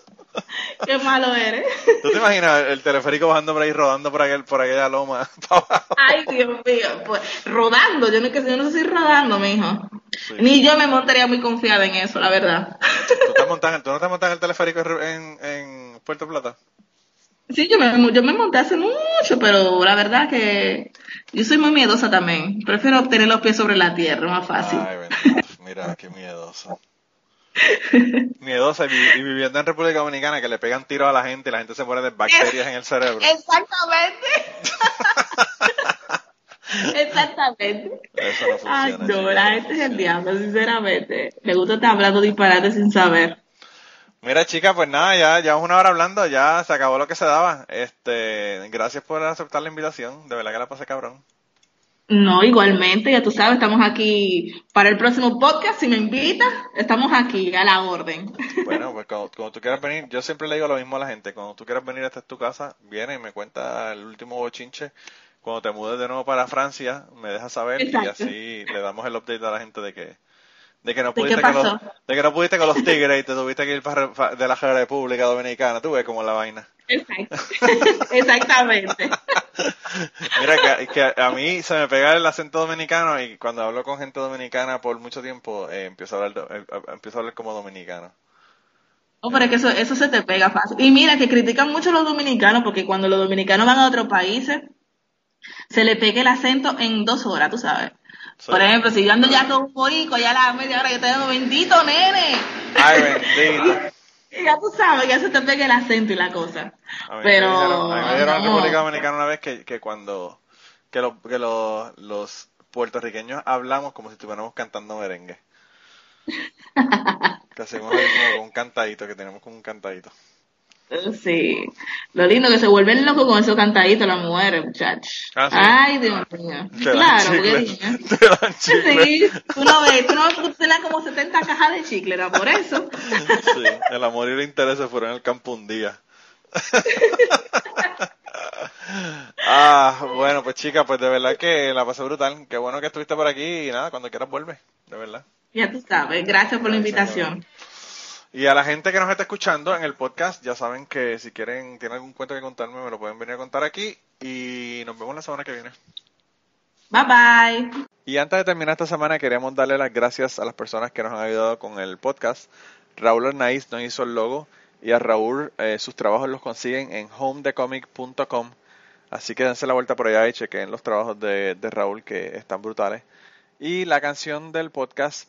Qué malo eres. ¿Tú te imaginas el teleférico bajando por ahí, rodando por, aquel, por aquella loma? (laughs) Ay, Dios mío, pues rodando, yo no, yo no sé si rodando, mijo. Sí. Ni yo me montaría muy confiada en eso, la verdad. ¿Tú, te ¿Tú no te montas en el teleférico en, en Puerto Plata? Sí, yo me, yo me monté hace mucho, pero la verdad que yo soy muy miedosa también. Prefiero tener los pies sobre la tierra, más fácil. Ay, bendito. Mira, qué miedosa. (laughs) Miedosa y, vi- y viviendo en República Dominicana que le pegan tiros a la gente y la gente se muere de bacterias en el cerebro. Exactamente. (laughs) Exactamente. Eso no funciona. Ay, no, la gente es el diablo, sinceramente. Le gusta estar hablando disparate sin saber. Mira, chica, pues nada, ya ya una hora hablando, ya se acabó lo que se daba. Este, gracias por aceptar la invitación, de verdad que la pasé cabrón. No, igualmente, ya tú sabes, estamos aquí para el próximo podcast. Si me invitas, estamos aquí a la orden. Bueno, pues (laughs) cuando, tú quieras venir, yo siempre le digo lo mismo a la gente. Cuando tú quieras venir, esta es tu casa, viene y me cuenta el último bochinche. Cuando te mudes de nuevo para Francia, me dejas saber y así le damos el update a la gente de que de que no pudiste, con los, de que no pudiste con los tigres y te tuviste que ir para, de la República Dominicana. Tú ves como la vaina. Exacto. (laughs) Exactamente. (laughs) Mira, que, a mí se me pega el acento dominicano y cuando hablo con gente dominicana por mucho tiempo eh, empiezo, a hablar, eh, empiezo a hablar como dominicano. Oh, pero es que eso, eso se te pega fácil. Y mira, que critican mucho los dominicanos porque cuando los dominicanos van a otros países, se le pega el acento en dos horas, tú sabes. Por ejemplo, si yo ando ya con un borico, ya a la media hora yo estoy dando bendito, nene. Ay, bendito. Ya tú sabes, ya se te pega el acento y la cosa. Pero. A mí me dieron en República Dominicana una vez que, que cuando. que, lo, que lo, los puertorriqueños hablamos como si estuviéramos cantando merengue. (laughs) que hacemos como un cantadito, que tenemos como un cantadito. Sí, lo lindo que se vuelven locos con esos cantaditos las mujeres, muchachos. Ah, Ay, Dios mío. claro, porque (laughs) (laughs) Sí, tú no ves, tú no tenías como 70 cajas de chicle, era por eso. sí, el amor y el interés se fueron en el campo un día. (laughs) ah, bueno, pues chica, pues de verdad que la pasé brutal. Qué bueno que estuviste por aquí y nada, cuando quieras vuelve, de verdad. Ya tú sabes, gracias por la invitación. Y a la gente que nos está escuchando en el podcast, ya saben que si quieren, tienen algún cuento que contarme, me lo pueden venir a contar aquí. Y nos vemos la semana que viene. Bye bye. Y antes de terminar esta semana, queríamos darle las gracias a las personas que nos han ayudado con el podcast. Raúl Arnaiz nos hizo el logo y a Raúl eh, sus trabajos los consiguen en homedecomic.com. Así que dense la vuelta por allá y chequen los trabajos de, de Raúl que están brutales. Y la canción del podcast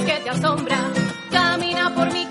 Que te asombra, camina por mi